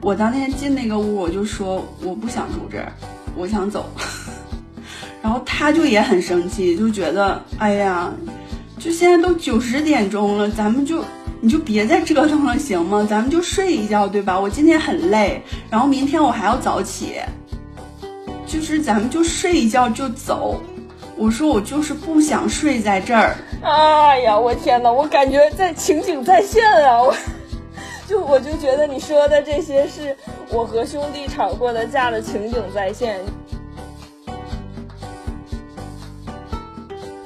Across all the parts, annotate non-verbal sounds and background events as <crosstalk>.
我当天进那个屋，我就说我不想住这儿，我想走。<laughs> 然后他就也很生气，就觉得哎呀，就现在都九十点钟了，咱们就你就别再折腾了，行吗？咱们就睡一觉，对吧？我今天很累，然后明天我还要早起，就是咱们就睡一觉就走。我说我就是不想睡在这儿。哎呀，我天哪，我感觉在情景再现啊！我就我就觉得你说的这些是我和兄弟吵过的架的情景再现。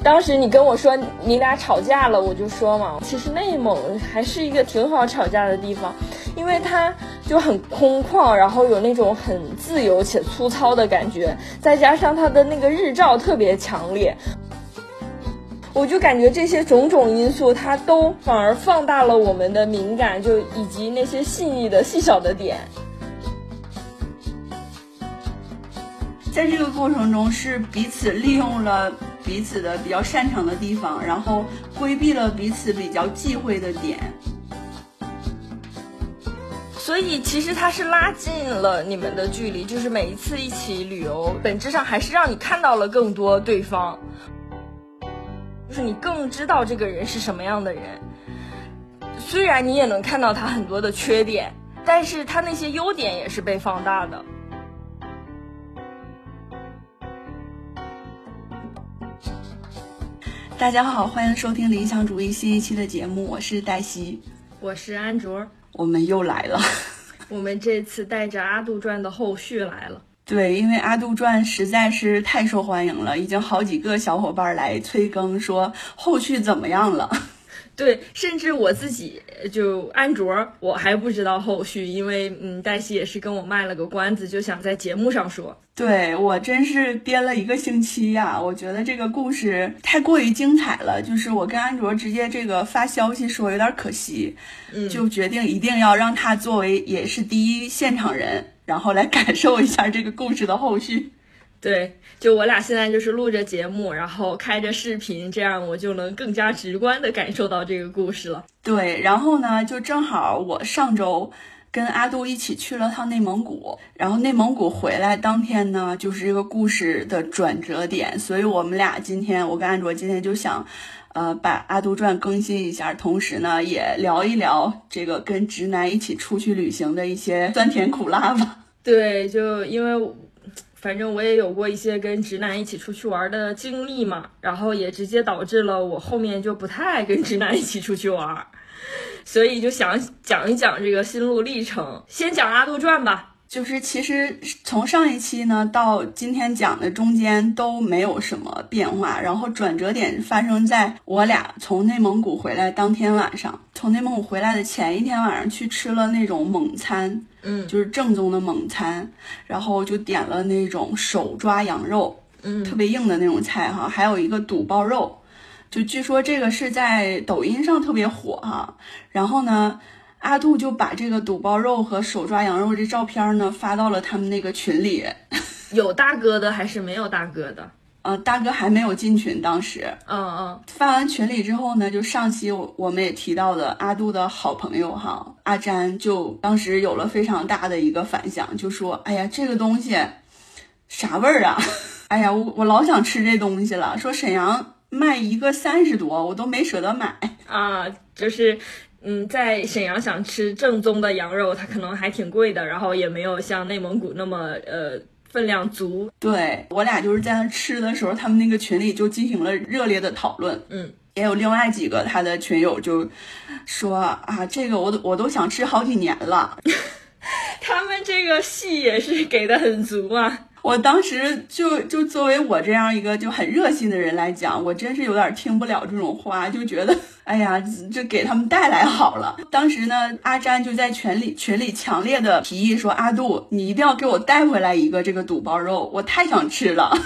当时你跟我说你俩吵架了，我就说嘛，其实内蒙还是一个挺好吵架的地方，因为它就很空旷，然后有那种很自由且粗糙的感觉，再加上它的那个日照特别强烈，我就感觉这些种种因素，它都反而放大了我们的敏感，就以及那些细腻的细小的点。在这个过程中，是彼此利用了。彼此的比较擅长的地方，然后规避了彼此比较忌讳的点，所以其实它是拉近了你们的距离。就是每一次一起旅游，本质上还是让你看到了更多对方，就是你更知道这个人是什么样的人。虽然你也能看到他很多的缺点，但是他那些优点也是被放大的。大家好，欢迎收听理想主义新一期的节目，我是黛西，我是安卓，我们又来了。我们这次带着《阿杜传》的后续来了。对，因为《阿杜传》实在是太受欢迎了，已经好几个小伙伴来催更，说后续怎么样了。<laughs> 对，甚至我自己就安卓，我还不知道后续，因为嗯，黛西也是跟我卖了个关子，就想在节目上说。对我真是编了一个星期呀，我觉得这个故事太过于精彩了，就是我跟安卓直接这个发消息说有点可惜，嗯，就决定一定要让他作为也是第一现场人，然后来感受一下这个故事的后续。对，就我俩现在就是录着节目，然后开着视频，这样我就能更加直观的感受到这个故事了。对，然后呢，就正好我上周跟阿杜一起去了趟内蒙古，然后内蒙古回来当天呢，就是这个故事的转折点，所以我们俩今天，我跟安卓今天就想，呃，把《阿杜传》更新一下，同时呢，也聊一聊这个跟直男一起出去旅行的一些酸甜苦辣吧。对，就因为。反正我也有过一些跟直男一起出去玩的经历嘛，然后也直接导致了我后面就不太爱跟直男一起出去玩，所以就想讲一讲这个心路历程。先讲《阿杜传》吧。就是其实从上一期呢到今天讲的中间都没有什么变化，然后转折点发生在我俩从内蒙古回来当天晚上。从内蒙古回来的前一天晚上去吃了那种蒙餐，嗯，就是正宗的蒙餐，然后就点了那种手抓羊肉，嗯，特别硬的那种菜哈，还有一个肚包肉，就据说这个是在抖音上特别火哈，然后呢。阿杜就把这个肚包肉和手抓羊肉这照片呢发到了他们那个群里，<laughs> 有大哥的还是没有大哥的？呃，大哥还没有进群，当时，嗯嗯，发完群里之后呢，就上期我我们也提到的阿杜的好朋友哈阿詹，就当时有了非常大的一个反响，就说，哎呀，这个东西啥味儿啊？<laughs> 哎呀，我我老想吃这东西了，说沈阳卖一个三十多，我都没舍得买啊，就是。嗯，在沈阳想吃正宗的羊肉，它可能还挺贵的，然后也没有像内蒙古那么呃分量足。对我俩就是在那吃的时候，他们那个群里就进行了热烈的讨论。嗯，也有另外几个他的群友就说啊，这个我都我都想吃好几年了。<laughs> 他们这个戏也是给的很足啊。我当时就就作为我这样一个就很热心的人来讲，我真是有点听不了这种话，就觉得哎呀，就给他们带来好了。当时呢，阿詹就在群里群里强烈的提议说：“阿杜，你一定要给我带回来一个这个肚包肉，我太想吃了。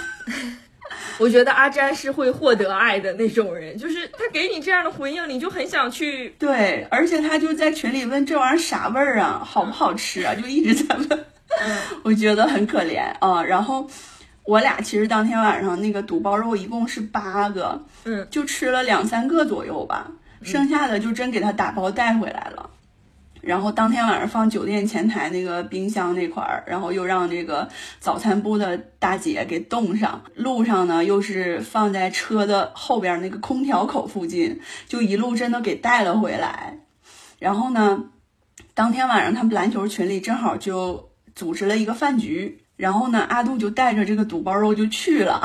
<laughs> ”我觉得阿詹是会获得爱的那种人，就是他给你这样的回应，你就很想去。对，而且他就在群里问这玩意儿啥味儿啊，好不好吃啊，就一直在问。<laughs> 我觉得很可怜啊，然后我俩其实当天晚上那个肚包肉一共是八个，嗯，就吃了两三个左右吧，剩下的就真给他打包带回来了。然后当天晚上放酒店前台那个冰箱那块儿，然后又让这个早餐部的大姐给冻上。路上呢，又是放在车的后边那个空调口附近，就一路真的给带了回来。然后呢，当天晚上他们篮球群里正好就组织了一个饭局，然后呢，阿杜就带着这个肚包肉就去了。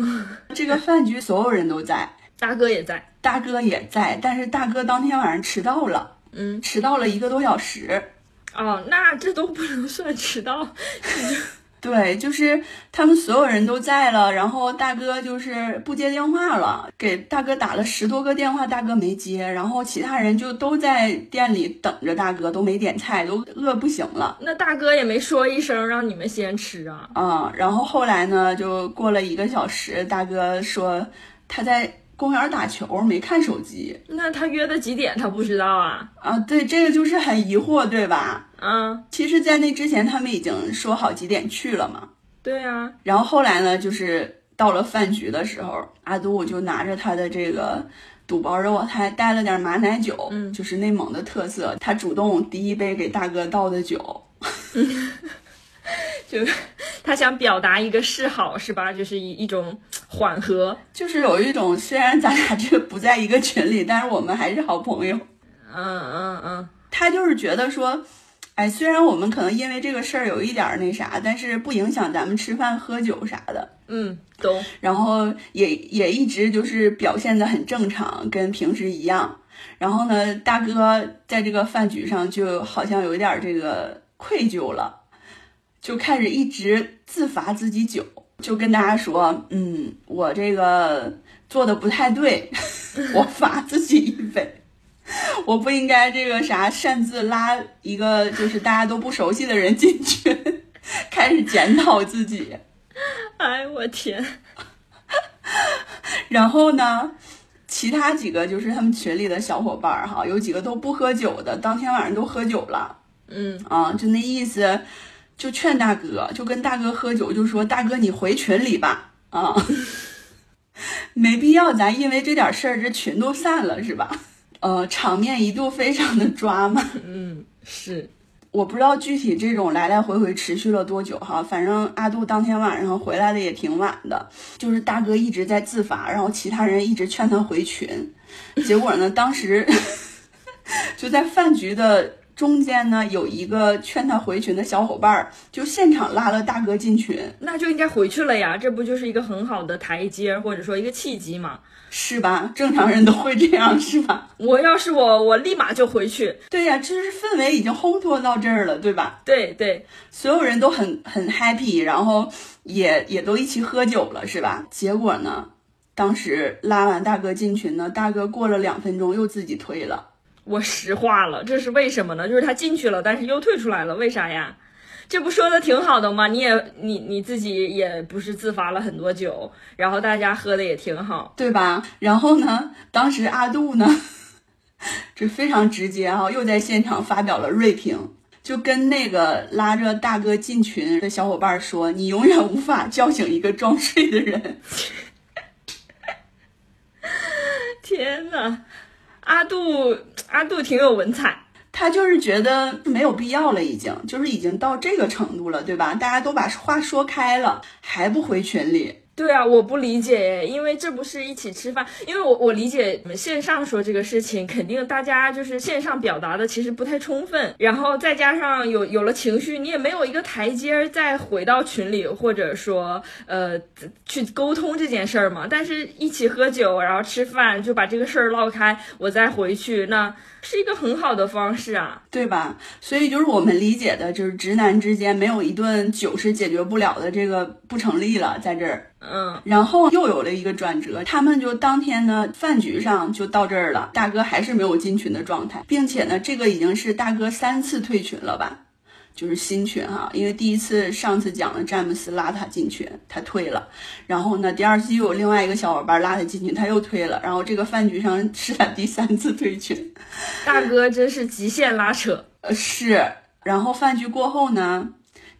<laughs> 这个饭局所有人都在，大哥也在，大哥也在，但是大哥当天晚上迟到了。嗯，迟到了一个多小时。哦，那这都不能算迟到。<laughs> 对，就是他们所有人都在了，然后大哥就是不接电话了，给大哥打了十多个电话，大哥没接，然后其他人就都在店里等着大哥，都没点菜，都饿不行了。那大哥也没说一声让你们先吃啊？嗯，然后后来呢，就过了一个小时，大哥说他在。公园打球没看手机，那他约的几点？他不知道啊？啊，对，这个就是很疑惑，对吧？嗯，其实，在那之前他们已经说好几点去了嘛。对啊。然后后来呢，就是到了饭局的时候，阿杜就拿着他的这个肚包肉，他还带了点马奶酒，嗯，就是内蒙的特色。他主动第一杯给大哥倒的酒。<laughs> <laughs> <laughs> 就是他想表达一个示好，是吧？就是一一种缓和，就是有一种虽然咱俩这不在一个群里，但是我们还是好朋友。嗯嗯嗯，他就是觉得说，哎，虽然我们可能因为这个事儿有一点那啥，但是不影响咱们吃饭喝酒啥的。嗯，懂。然后也也一直就是表现的很正常，跟平时一样。然后呢，大哥在这个饭局上就好像有一点这个愧疚了。就开始一直自罚自己酒，就跟大家说，嗯，我这个做的不太对，<laughs> 我罚自己一杯，我不应该这个啥擅自拉一个就是大家都不熟悉的人进去，开始检讨自己。<laughs> 哎，我天！然后呢，其他几个就是他们群里的小伙伴哈，有几个都不喝酒的，当天晚上都喝酒了。嗯啊，就那意思。就劝大哥，就跟大哥喝酒，就说大哥你回群里吧，啊，没必要，咱因为这点事儿这群都散了是吧？呃，场面一度非常的抓嘛。<laughs> 嗯，是，我不知道具体这种来来回回持续了多久哈，反正阿杜当天晚上回来的也挺晚的，就是大哥一直在自罚，然后其他人一直劝他回群，结果呢，当时 <laughs> 就在饭局的。中间呢有一个劝他回群的小伙伴，就现场拉了大哥进群，那就应该回去了呀，这不就是一个很好的台阶或者说一个契机吗？是吧？正常人都会这样，是吧？我要是我，我立马就回去。对呀，这是氛围已经烘托到这儿了，对吧？对对，所有人都很很 happy，然后也也都一起喝酒了，是吧？结果呢，当时拉完大哥进群呢，大哥过了两分钟又自己退了。我石化了，这是为什么呢？就是他进去了，但是又退出来了，为啥呀？这不说的挺好的吗？你也你你自己也不是自罚了很多酒，然后大家喝的也挺好，对吧？然后呢，当时阿杜呢，<laughs> 这非常直接哈，又在现场发表了锐评，就跟那个拉着大哥进群的小伙伴说：“你永远无法叫醒一个装睡的人。<laughs> ”天呐！阿杜，阿杜挺有文采，他就是觉得没有必要了，已经就是已经到这个程度了，对吧？大家都把话说开了，还不回群里。对啊，我不理解，因为这不是一起吃饭，因为我我理解你们线上说这个事情，肯定大家就是线上表达的其实不太充分，然后再加上有有了情绪，你也没有一个台阶再回到群里，或者说呃去沟通这件事儿嘛。但是一起喝酒，然后吃饭，就把这个事儿唠开，我再回去那。是一个很好的方式啊，对吧？所以就是我们理解的，就是直男之间没有一顿酒是解决不了的，这个不成立了，在这儿。嗯，然后又有了一个转折，他们就当天呢饭局上就到这儿了，大哥还是没有进群的状态，并且呢，这个已经是大哥三次退群了吧。就是新群哈，因为第一次上次讲了詹姆斯拉他进群，他退了，然后呢，第二次又有另外一个小伙伴拉他进群，他又退了，然后这个饭局上是他第三次退群，大哥真是极限拉扯，呃是，然后饭局过后呢，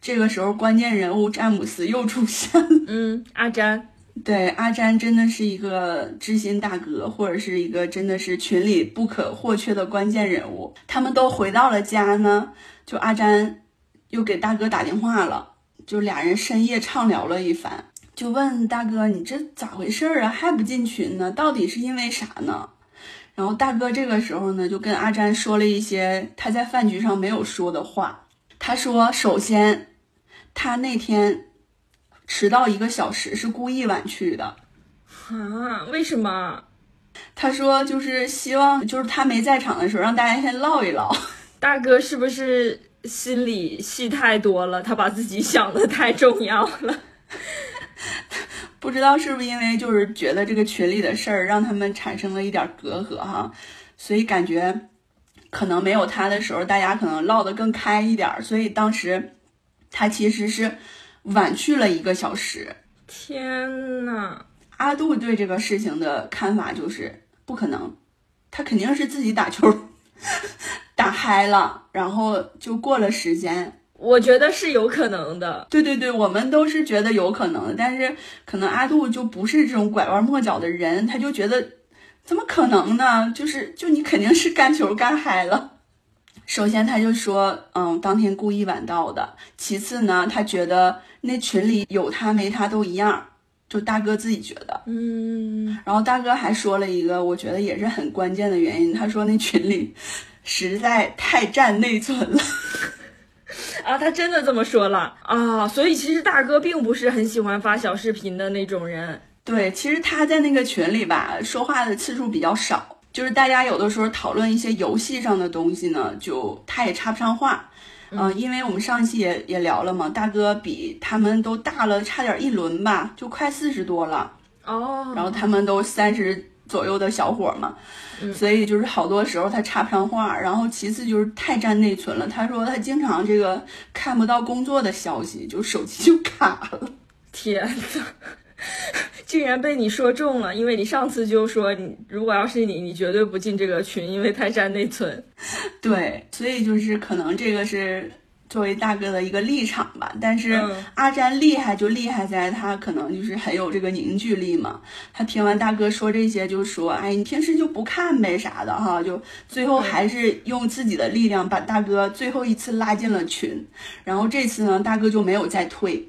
这个时候关键人物詹姆斯又出现了，嗯，阿詹，对，阿詹真的是一个知心大哥，或者是一个真的是群里不可或缺的关键人物。他们都回到了家呢，就阿詹又给大哥打电话了，就俩人深夜畅聊了一番，就问大哥你这咋回事啊，还不进群呢？到底是因为啥呢？然后大哥这个时候呢，就跟阿詹说了一些他在饭局上没有说的话。他说，首先他那天。迟到一个小时是故意晚去的，啊？为什么？他说就是希望，就是他没在场的时候，让大家先唠一唠。<laughs> 大哥是不是心里戏太多了？他把自己想的太重要了。<laughs> 不知道是不是因为就是觉得这个群里的事儿让他们产生了一点隔阂哈，所以感觉可能没有他的时候，大家可能唠得更开一点。所以当时他其实是。晚去了一个小时，天呐！阿杜对这个事情的看法就是不可能，他肯定是自己打球 <laughs> 打嗨了，然后就过了时间。我觉得是有可能的。对对对，我们都是觉得有可能的，但是可能阿杜就不是这种拐弯抹角的人，他就觉得怎么可能呢？就是就你肯定是干球干嗨了。首先他就说，嗯，当天故意晚到的。其次呢，他觉得。那群里有他没他都一样，就大哥自己觉得，嗯。然后大哥还说了一个，我觉得也是很关键的原因。他说那群里实在太占内存了。啊，他真的这么说了啊！所以其实大哥并不是很喜欢发小视频的那种人。对，其实他在那个群里吧，说话的次数比较少。就是大家有的时候讨论一些游戏上的东西呢，就他也插不上话。嗯，因为我们上期也也聊了嘛，大哥比他们都大了差点一轮吧，就快四十多了哦。然后他们都三十左右的小伙嘛，所以就是好多时候他插不上话。然后其次就是太占内存了，他说他经常这个看不到工作的消息，就手机就卡了。天呐！<laughs> 竟然被你说中了，因为你上次就说你如果要是你，你绝对不进这个群，因为太占内存。对，所以就是可能这个是作为大哥的一个立场吧。但是阿詹厉害就厉害在他可能就是很有这个凝聚力嘛。他听完大哥说这些，就说：“哎，你平时就不看呗啥的哈。”就最后还是用自己的力量把大哥最后一次拉进了群。然后这次呢，大哥就没有再退。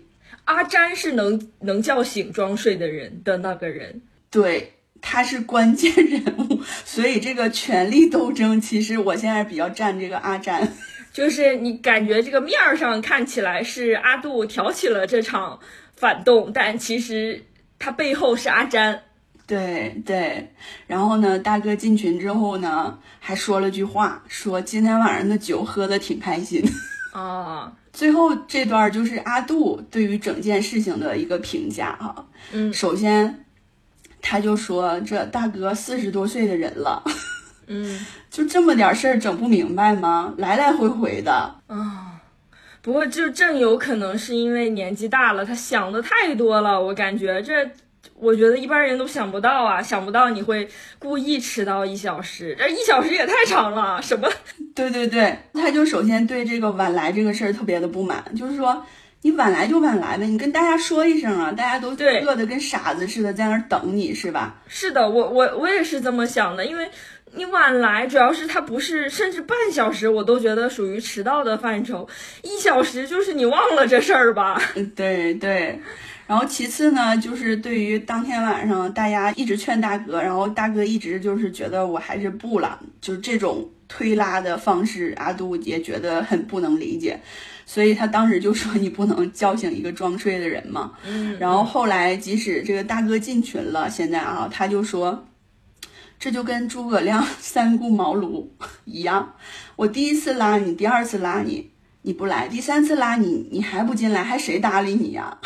阿詹是能能叫醒装睡的人的那个人，对，他是关键人物，<laughs> 所以这个权力斗争，其实我现在比较站这个阿詹，<laughs> 就是你感觉这个面儿上看起来是阿杜挑起了这场反动，但其实他背后是阿詹，对对，然后呢，大哥进群之后呢，还说了句话，说今天晚上的酒喝的挺开心，<laughs> 啊。最后这段就是阿杜对于整件事情的一个评价哈，嗯，首先他就说这大哥四十多岁的人了，嗯，<laughs> 就这么点事儿整不明白吗？来来回回的啊，不过就正有可能是因为年纪大了，他想的太多了，我感觉这。我觉得一般人都想不到啊，想不到你会故意迟到一小时，这一小时也太长了。什么？对对对，他就首先对这个晚来这个事儿特别的不满，就是说你晚来就晚来呗，你跟大家说一声啊，大家都饿得跟傻子似的在那儿等你是吧？是的，我我我也是这么想的，因为你晚来，主要是他不是甚至半小时我都觉得属于迟到的范畴，一小时就是你忘了这事儿吧？嗯，对对。然后其次呢，就是对于当天晚上大家一直劝大哥，然后大哥一直就是觉得我还是不了，就是这种推拉的方式，阿杜也觉得很不能理解，所以他当时就说你不能叫醒一个装睡的人嘛。嗯。然后后来即使这个大哥进群了，现在啊，他就说，这就跟诸葛亮三顾茅庐一样，我第一次拉你，第二次拉你，你不来，第三次拉你，你还不进来，还谁搭理你呀？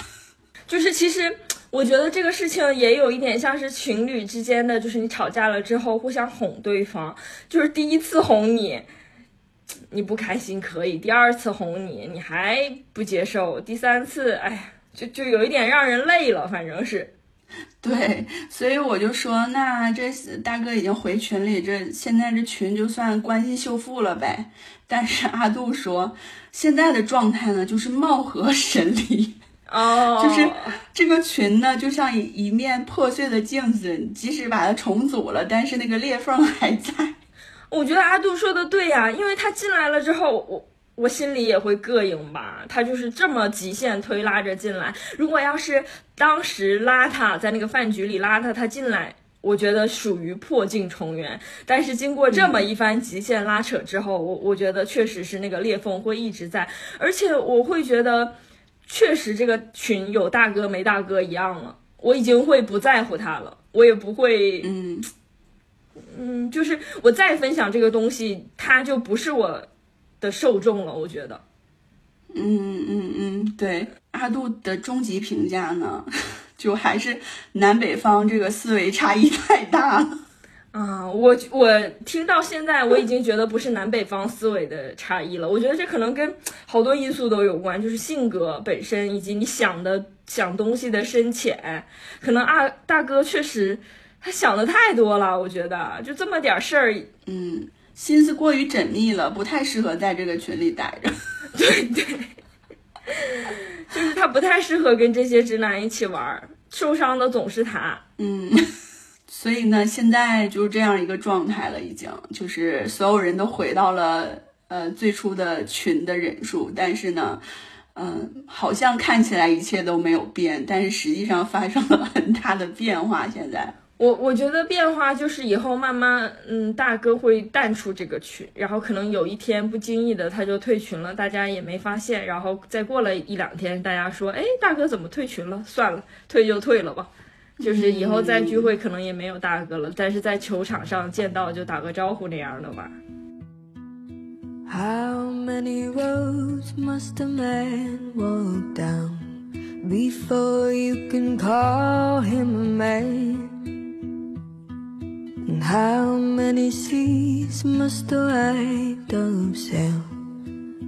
就是其实，我觉得这个事情也有一点像是情侣之间的，就是你吵架了之后互相哄对方。就是第一次哄你，你不开心可以；第二次哄你，你还不接受；第三次，哎，就就有一点让人累了。反正是，对，所以我就说，那这大哥已经回群里，这现在这群就算关系修复了呗。但是阿杜说，现在的状态呢，就是貌合神离。哦，就是这个群呢，就像一一面破碎的镜子，即使把它重组了，但是那个裂缝还在。<laughs> 我觉得阿杜说的对呀，因为他进来了之后，我我心里也会膈应吧。他就是这么极限推拉着进来。如果要是当时拉他在那个饭局里拉他，他进来，我觉得属于破镜重圆。但是经过这么一番极限拉扯之后，我我觉得确实是那个裂缝会一直在，而且我会觉得。确实，这个群有大哥没大哥一样了。我已经会不在乎他了，我也不会，嗯嗯，就是我再分享这个东西，他就不是我的受众了。我觉得，嗯嗯嗯，对，阿杜的终极评价呢，<laughs> 就还是南北方这个思维差异太大了。啊，我我听到现在，我已经觉得不是南北方思维的差异了。我觉得这可能跟好多因素都有关，就是性格本身以及你想的想东西的深浅。可能啊，大哥确实他想的太多了。我觉得就这么点事儿，嗯，心思过于缜密了，不太适合在这个群里待着。对 <laughs> 对，<laughs> 就是他不太适合跟这些直男一起玩，受伤的总是他。嗯。所以呢，现在就是这样一个状态了，已经就是所有人都回到了呃最初的群的人数，但是呢，嗯，好像看起来一切都没有变，但是实际上发生了很大的变化。现在，我我觉得变化就是以后慢慢，嗯，大哥会淡出这个群，然后可能有一天不经意的他就退群了，大家也没发现，然后再过了一两天，大家说，哎，大哥怎么退群了？算了，退就退了吧。就是以后再聚会可能也没有大哥了，但是在球场上见到就打个招呼那样的吧。How many roads must a man walk down before you can call him a man? And how many seas must a white dove sail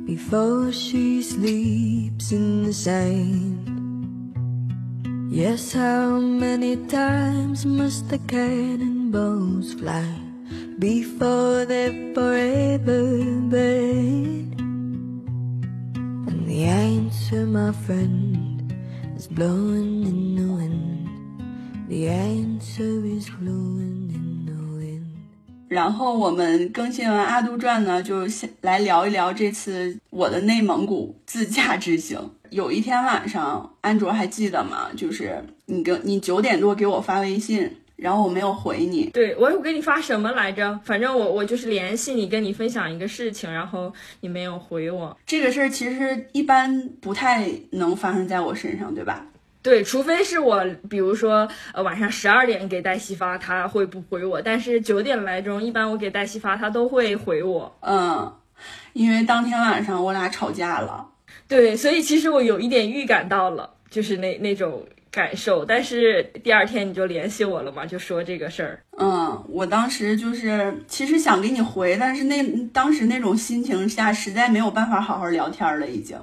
before she sleeps in the sand? Yes, how many times must the cannonballs fly before they're forever buried? And the answer, my friend, is blowing in the wind. The answer is blowing in the wind. 然后我们更新完《阿杜传》呢，就先来聊一聊这次我的内蒙古自驾之行。有一天晚上，安卓还记得吗？就是你跟你九点多给我发微信，然后我没有回你。对我我给你发什么来着？反正我我就是联系你，跟你分享一个事情，然后你没有回我。这个事儿其实一般不太能发生在我身上，对吧？对，除非是我，比如说呃晚上十二点给黛西发，他会不回我。但是九点来钟，一般我给黛西发，他都会回我。嗯，因为当天晚上我俩吵架了。对，所以其实我有一点预感到了，就是那那种感受。但是第二天你就联系我了嘛，就说这个事儿。嗯，我当时就是其实想给你回，但是那当时那种心情下，实在没有办法好好聊天了，已经。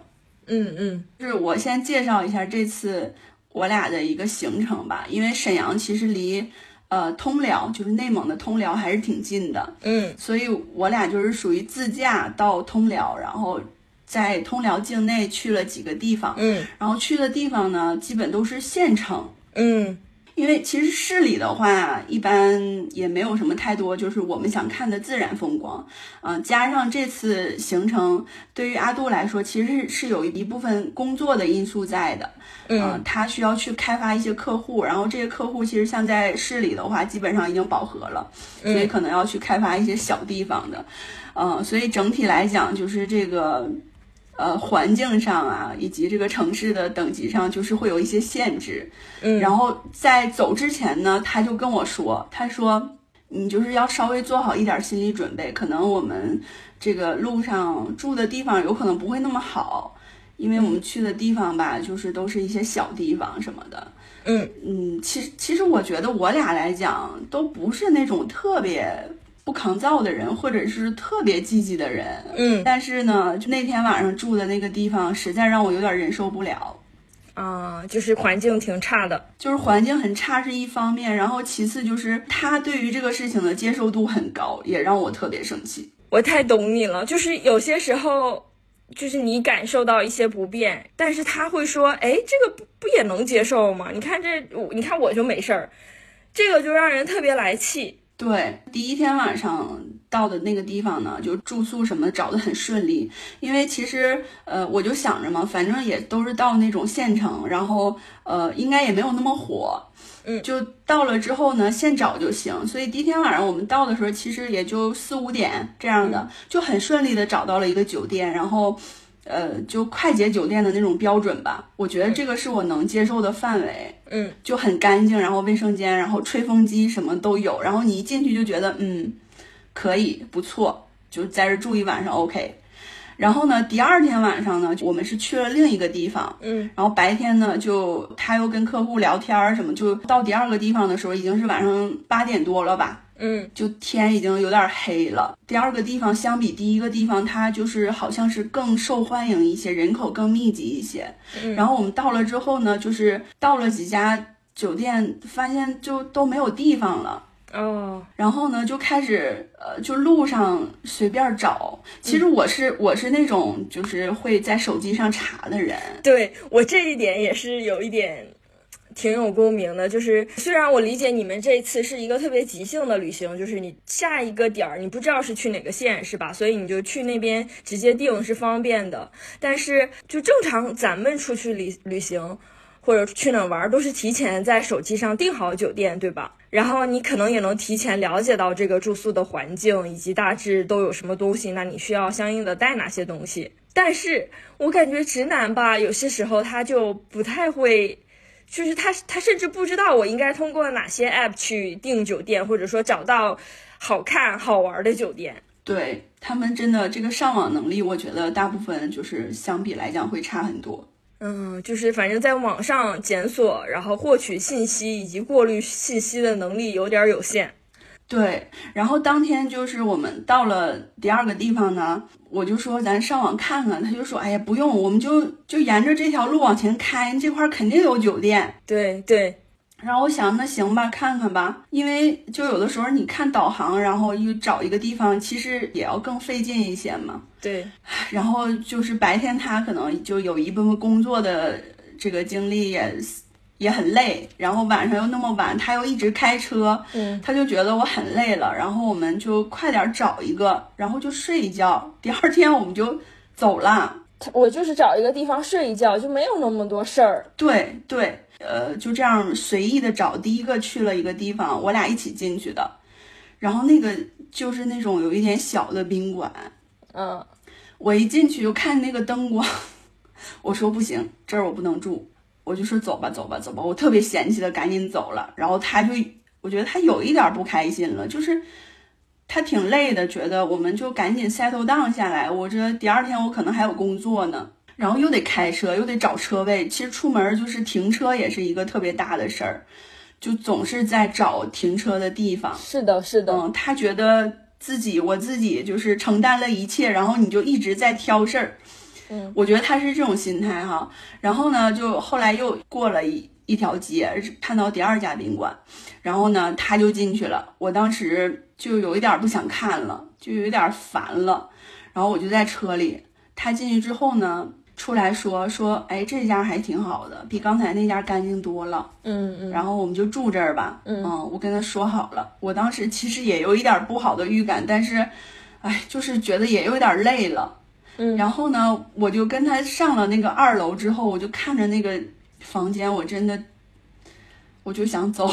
嗯嗯，就是我先介绍一下这次我俩的一个行程吧，因为沈阳其实离呃通辽，就是内蒙的通辽还是挺近的。嗯，所以我俩就是属于自驾到通辽，然后。在通辽境内去了几个地方，嗯，然后去的地方呢，基本都是县城，嗯，因为其实市里的话，一般也没有什么太多，就是我们想看的自然风光，嗯，加上这次行程对于阿杜来说，其实是有一部分工作的因素在的，嗯，他需要去开发一些客户，然后这些客户其实像在市里的话，基本上已经饱和了，所以可能要去开发一些小地方的，嗯，所以整体来讲，就是这个。呃，环境上啊，以及这个城市的等级上，就是会有一些限制。嗯，然后在走之前呢，他就跟我说，他说你就是要稍微做好一点心理准备，可能我们这个路上住的地方有可能不会那么好，因为我们去的地方吧，就是都是一些小地方什么的。嗯嗯，其实其实我觉得我俩来讲都不是那种特别。不抗造的人，或者是特别积极的人，嗯，但是呢，就那天晚上住的那个地方，实在让我有点忍受不了，啊，就是环境挺差的，就是环境很差是一方面，然后其次就是他对于这个事情的接受度很高，也让我特别生气。我太懂你了，就是有些时候就是你感受到一些不便，但是他会说，哎，这个不不也能接受吗？你看这，你看我就没事儿，这个就让人特别来气。对，第一天晚上到的那个地方呢，就住宿什么找的很顺利，因为其实呃，我就想着嘛，反正也都是到那种县城，然后呃，应该也没有那么火，嗯，就到了之后呢，现找就行。所以第一天晚上我们到的时候，其实也就四五点这样的，就很顺利的找到了一个酒店，然后。呃，就快捷酒店的那种标准吧，我觉得这个是我能接受的范围。嗯，就很干净，然后卫生间，然后吹风机什么都有，然后你一进去就觉得嗯，可以不错，就在这住一晚上 OK。然后呢，第二天晚上呢，我们是去了另一个地方，嗯，然后白天呢，就他又跟客户聊天什么，就到第二个地方的时候已经是晚上八点多了吧。嗯，就天已经有点黑了。第二个地方相比第一个地方，它就是好像是更受欢迎一些，人口更密集一些。然后我们到了之后呢，就是到了几家酒店，发现就都没有地方了。哦，然后呢，就开始呃，就路上随便找。其实我是我是那种就是会在手机上查的人。对我这一点也是有一点。挺有共鸣的，就是虽然我理解你们这次是一个特别即兴的旅行，就是你下一个点儿你不知道是去哪个县是吧？所以你就去那边直接定是方便的。但是就正常咱们出去旅旅行或者去哪玩，都是提前在手机上订好酒店，对吧？然后你可能也能提前了解到这个住宿的环境以及大致都有什么东西，那你需要相应的带哪些东西？但是我感觉直男吧，有些时候他就不太会。就是他，他甚至不知道我应该通过哪些 app 去订酒店，或者说找到好看好玩的酒店。对他们真的这个上网能力，我觉得大部分就是相比来讲会差很多。嗯，就是反正在网上检索，然后获取信息以及过滤信息的能力有点有限。对，然后当天就是我们到了第二个地方呢，我就说咱上网看看，他就说，哎呀，不用，我们就就沿着这条路往前开，这块肯定有酒店。对对，然后我想，那行吧，看看吧，因为就有的时候你看导航，然后又找一个地方，其实也要更费劲一些嘛。对，然后就是白天他可能就有一部分工作的这个经历也。也很累，然后晚上又那么晚，他又一直开车，嗯，他就觉得我很累了，然后我们就快点找一个，然后就睡一觉。第二天我们就走了。我就是找一个地方睡一觉，就没有那么多事儿。对对，呃，就这样随意的找。第一个去了一个地方，我俩一起进去的，然后那个就是那种有一点小的宾馆。嗯，我一进去就看那个灯光，<laughs> 我说不行，这儿我不能住。我就说走吧，走吧，走吧，我特别嫌弃的赶紧走了。然后他就，我觉得他有一点不开心了，就是他挺累的，觉得我们就赶紧 settle down 下来。我这第二天我可能还有工作呢，然后又得开车，又得找车位。其实出门就是停车也是一个特别大的事儿，就总是在找停车的地方。是的，是的。嗯，他觉得自己我自己就是承担了一切，然后你就一直在挑事儿。嗯，我觉得他是这种心态哈，然后呢，就后来又过了一一条街，看到第二家宾馆，然后呢，他就进去了。我当时就有一点不想看了，就有点烦了，然后我就在车里。他进去之后呢，出来说说，哎，这家还挺好的，比刚才那家干净多了。嗯嗯。然后我们就住这儿吧。嗯，我跟他说好了。我当时其实也有一点不好的预感，但是，哎，就是觉得也有点累了。嗯，然后呢，我就跟他上了那个二楼之后，我就看着那个房间，我真的，我就想走。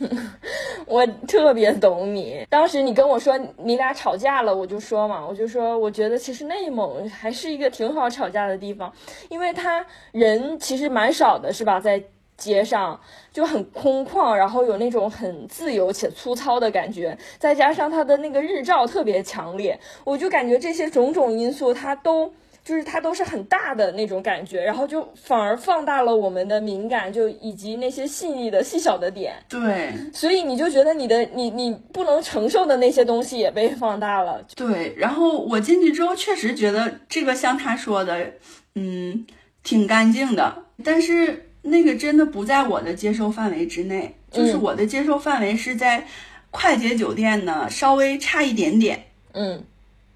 <laughs> 我特别懂你，当时你跟我说你俩吵架了，我就说嘛，我就说我觉得其实内蒙还是一个挺好吵架的地方，因为他人其实蛮少的，是吧？在。街上就很空旷，然后有那种很自由且粗糙的感觉，再加上它的那个日照特别强烈，我就感觉这些种种因素，它都就是它都是很大的那种感觉，然后就反而放大了我们的敏感，就以及那些细腻的细小的点。对，所以你就觉得你的你你不能承受的那些东西也被放大了。对，然后我进去之后确实觉得这个像他说的，嗯，挺干净的，但是。那个真的不在我的接受范围之内，就是我的接受范围是在快捷酒店呢，稍微差一点点。嗯，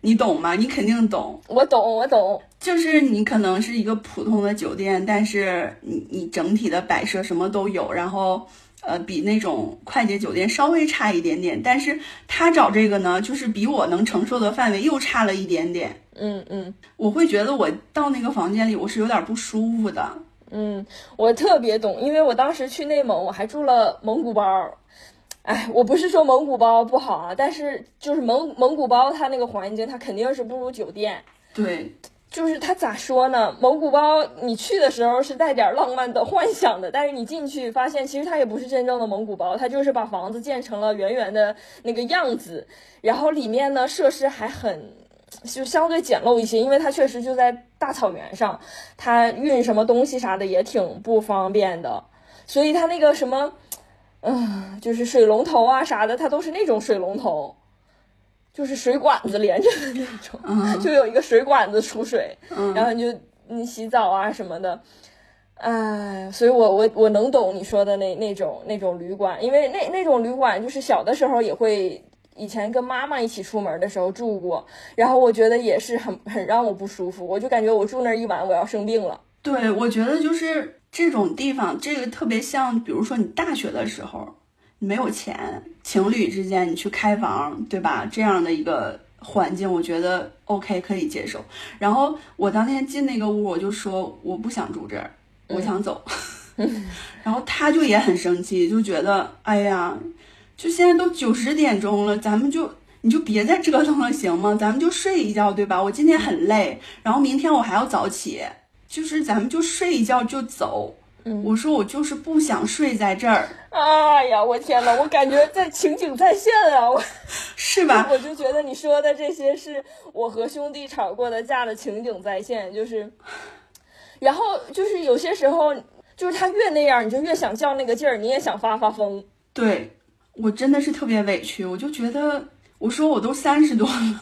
你懂吗？你肯定懂。我懂，我懂。就是你可能是一个普通的酒店，但是你你整体的摆设什么都有，然后呃比那种快捷酒店稍微差一点点，但是他找这个呢，就是比我能承受的范围又差了一点点。嗯嗯，我会觉得我到那个房间里，我是有点不舒服的。嗯，我特别懂，因为我当时去内蒙，我还住了蒙古包。哎，我不是说蒙古包不好啊，但是就是蒙蒙古包它那个环境，它肯定是不如酒店。对，就是它咋说呢？蒙古包你去的时候是带点浪漫的幻想的，但是你进去发现，其实它也不是真正的蒙古包，它就是把房子建成了圆圆的那个样子，然后里面呢设施还很就相对简陋一些，因为它确实就在大草原上，它运什么东西啥的也挺不方便的，所以它那个什么。嗯，就是水龙头啊啥的，它都是那种水龙头，就是水管子连着的那种，就有一个水管子出水，然后你就你洗澡啊什么的，哎，所以我我我能懂你说的那那种那种旅馆，因为那那种旅馆就是小的时候也会，以前跟妈妈一起出门的时候住过，然后我觉得也是很很让我不舒服，我就感觉我住那一晚我要生病了。对，我觉得就是。这种地方，这个特别像，比如说你大学的时候，你没有钱，情侣之间你去开房，对吧？这样的一个环境，我觉得 OK 可以接受。然后我当天进那个屋，我就说我不想住这儿，我想走。<laughs> 然后他就也很生气，就觉得哎呀，就现在都九十点钟了，咱们就你就别再折腾了，行吗？咱们就睡一觉，对吧？我今天很累，然后明天我还要早起。就是咱们就睡一觉就走，我说我就是不想睡在这儿。哎呀，我天呐，我感觉在情景再现啊，我 <laughs> 是吧？我就觉得你说的这些是我和兄弟吵过的架的情景再现，就是，然后就是有些时候，就是他越那样，你就越想较那个劲儿，你也想发发疯。对我真的是特别委屈，我就觉得，我说我都三十多了，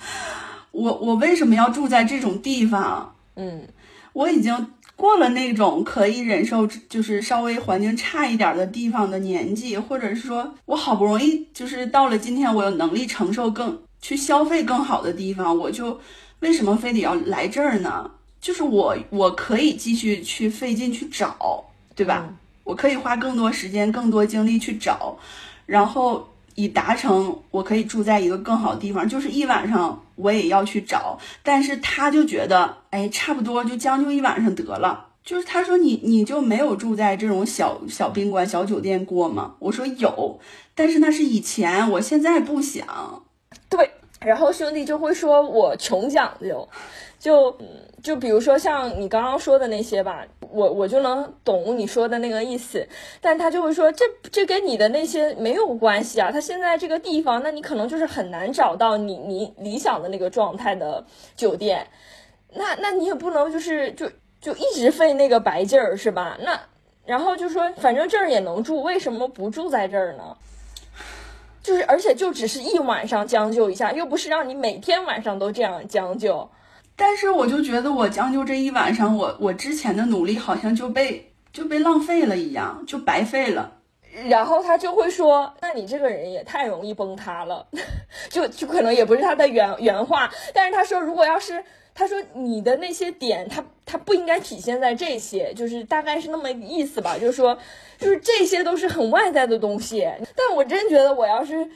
<laughs> 我我为什么要住在这种地方？嗯。我已经过了那种可以忍受，就是稍微环境差一点的地方的年纪，或者是说我好不容易就是到了今天，我有能力承受更去消费更好的地方，我就为什么非得要来这儿呢？就是我我可以继续去费劲去找，对吧？我可以花更多时间、更多精力去找，然后。以达成我可以住在一个更好的地方，就是一晚上我也要去找，但是他就觉得，哎，差不多就将就一晚上得了。就是他说你你就没有住在这种小小宾馆、小酒店过吗？我说有，但是那是以前，我现在不想。对，然后兄弟就会说我穷讲究，就就比如说像你刚刚说的那些吧。我我就能懂你说的那个意思，但他就会说这这跟你的那些没有关系啊。他现在这个地方，那你可能就是很难找到你你理想的那个状态的酒店，那那你也不能就是就就一直费那个白劲儿是吧？那然后就说反正这儿也能住，为什么不住在这儿呢？就是而且就只是一晚上将就一下，又不是让你每天晚上都这样将就。但是我就觉得我将就这一晚上，我我之前的努力好像就被就被浪费了一样，就白费了。然后他就会说：“那你这个人也太容易崩塌了。<laughs> ”就就可能也不是他的原原话，但是他说如果要是他说你的那些点，他他不应该体现在这些，就是大概是那么意思吧，就是说就是这些都是很外在的东西。但我真觉得我要是。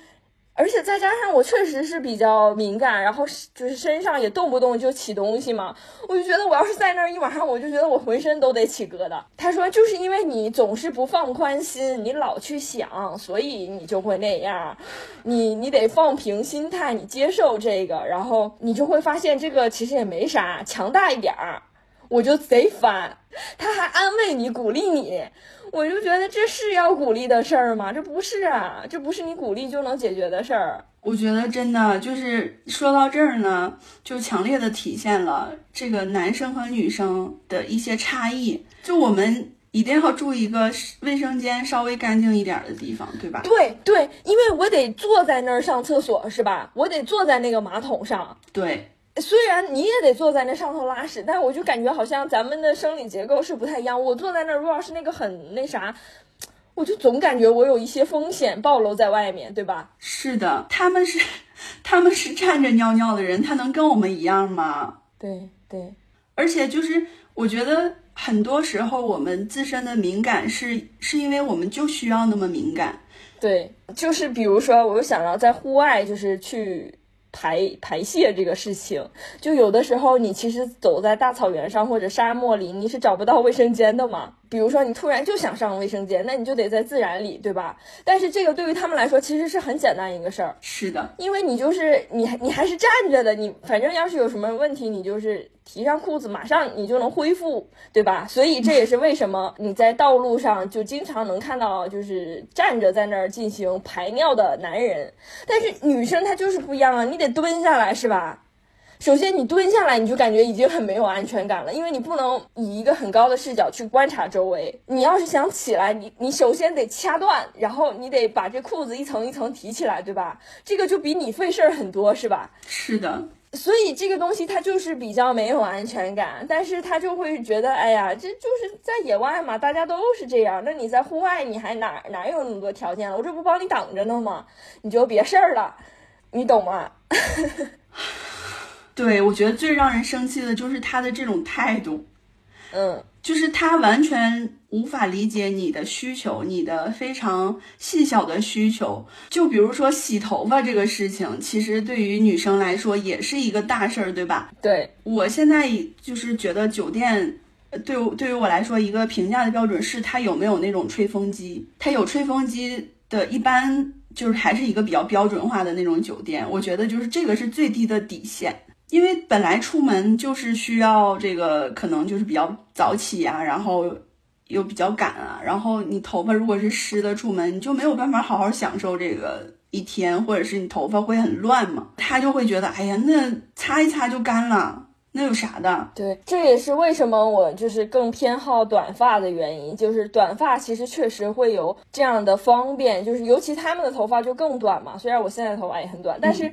而且再加上我确实是比较敏感，然后就是身上也动不动就起东西嘛，我就觉得我要是在那儿一晚上，我就觉得我浑身都得起疙瘩。他说就是因为你总是不放宽心，你老去想，所以你就会那样。你你得放平心态，你接受这个，然后你就会发现这个其实也没啥，强大一点儿，我就贼烦。他还安慰你，鼓励你。我就觉得这是要鼓励的事儿吗？这不是啊，这不是你鼓励就能解决的事儿。我觉得真的就是说到这儿呢，就强烈的体现了这个男生和女生的一些差异。就我们一定要住一个卫生间稍微干净一点的地方，对吧？对对，因为我得坐在那儿上厕所，是吧？我得坐在那个马桶上。对。虽然你也得坐在那上头拉屎，但我就感觉好像咱们的生理结构是不太一样。我坐在那，如果要是那个很那啥，我就总感觉我有一些风险暴露在外面，对吧？是的，他们是他们是站着尿尿的人，他能跟我们一样吗？对对，而且就是我觉得很多时候我们自身的敏感是是因为我们就需要那么敏感。对，就是比如说，我又想到在户外，就是去。排排泄这个事情，就有的时候你其实走在大草原上或者沙漠里，你是找不到卫生间的嘛。比如说你突然就想上卫生间，那你就得在自然里，对吧？但是这个对于他们来说其实是很简单一个事儿。是的，因为你就是你，你还是站着的，你反正要是有什么问题，你就是提上裤子，马上你就能恢复，对吧？所以这也是为什么 <laughs> 你在道路上就经常能看到就是站着在那儿进行排尿的男人，但是女生她就是不一样啊，你得蹲下来，是吧？首先，你蹲下来，你就感觉已经很没有安全感了，因为你不能以一个很高的视角去观察周围。你要是想起来，你你首先得掐断，然后你得把这裤子一层一层提起来，对吧？这个就比你费事儿很多，是吧？是的。所以这个东西它就是比较没有安全感，但是他就会觉得，哎呀，这就是在野外嘛，大家都是这样。那你在户外，你还哪哪有那么多条件了？我这不帮你挡着呢吗？你就别事儿了，你懂吗？<laughs> 对，我觉得最让人生气的就是他的这种态度，嗯，就是他完全无法理解你的需求，你的非常细小的需求。就比如说洗头发这个事情，其实对于女生来说也是一个大事儿，对吧？对我现在就是觉得酒店，对对于我来说，一个评价的标准是它有没有那种吹风机，它有吹风机的，一般就是还是一个比较标准化的那种酒店。我觉得就是这个是最低的底线。因为本来出门就是需要这个，可能就是比较早起呀，然后又比较赶啊，然后你头发如果是湿的出门，你就没有办法好好享受这个一天，或者是你头发会很乱嘛。他就会觉得，哎呀，那擦一擦就干了，那有啥的？对，这也是为什么我就是更偏好短发的原因，就是短发其实确实会有这样的方便，就是尤其他们的头发就更短嘛。虽然我现在头发也很短，但是。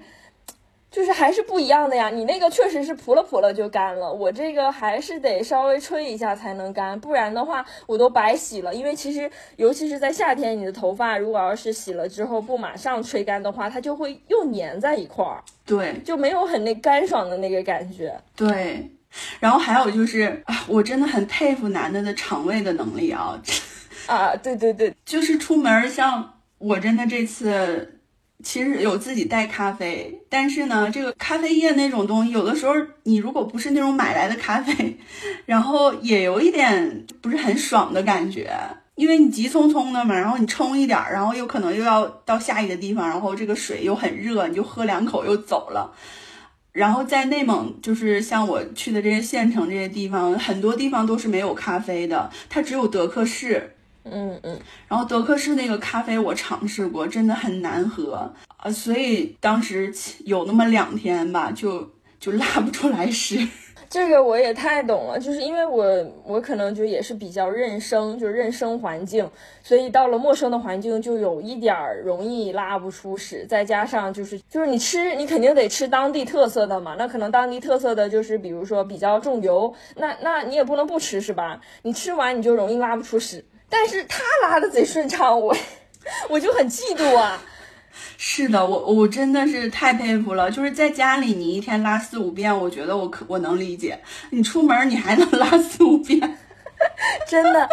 就是还是不一样的呀，你那个确实是扑了扑了就干了，我这个还是得稍微吹一下才能干，不然的话我都白洗了。因为其实尤其是在夏天，你的头发如果要是洗了之后不马上吹干的话，它就会又粘在一块儿，对，就没有很那干爽的那个感觉。对，然后还有就是啊，我真的很佩服男的的肠胃的能力啊，<laughs> 啊，对对对，就是出门像我真的这次。其实有自己带咖啡，但是呢，这个咖啡液那种东西，有的时候你如果不是那种买来的咖啡，然后也有一点不是很爽的感觉，因为你急匆匆的嘛，然后你冲一点，然后有可能又要到下一个地方，然后这个水又很热，你就喝两口又走了。然后在内蒙，就是像我去的这些县城这些地方，很多地方都是没有咖啡的，它只有德克士。嗯嗯，然后德克士那个咖啡我尝试过，真的很难喝啊，所以当时有那么两天吧，就就拉不出来屎。<laughs> 这个我也太懂了，就是因为我我可能就也是比较认生，就是认生环境，所以到了陌生的环境就有一点儿容易拉不出屎。再加上就是就是你吃你肯定得吃当地特色的嘛，那可能当地特色的就是比如说比较重油，那那你也不能不吃是吧？你吃完你就容易拉不出屎。但是他拉的贼顺畅，我 <laughs> 我就很嫉妒啊。是的，我我真的是太佩服了。就是在家里，你一天拉四五遍，我觉得我可我能理解。你出门你还能拉四五遍。<laughs> 真的，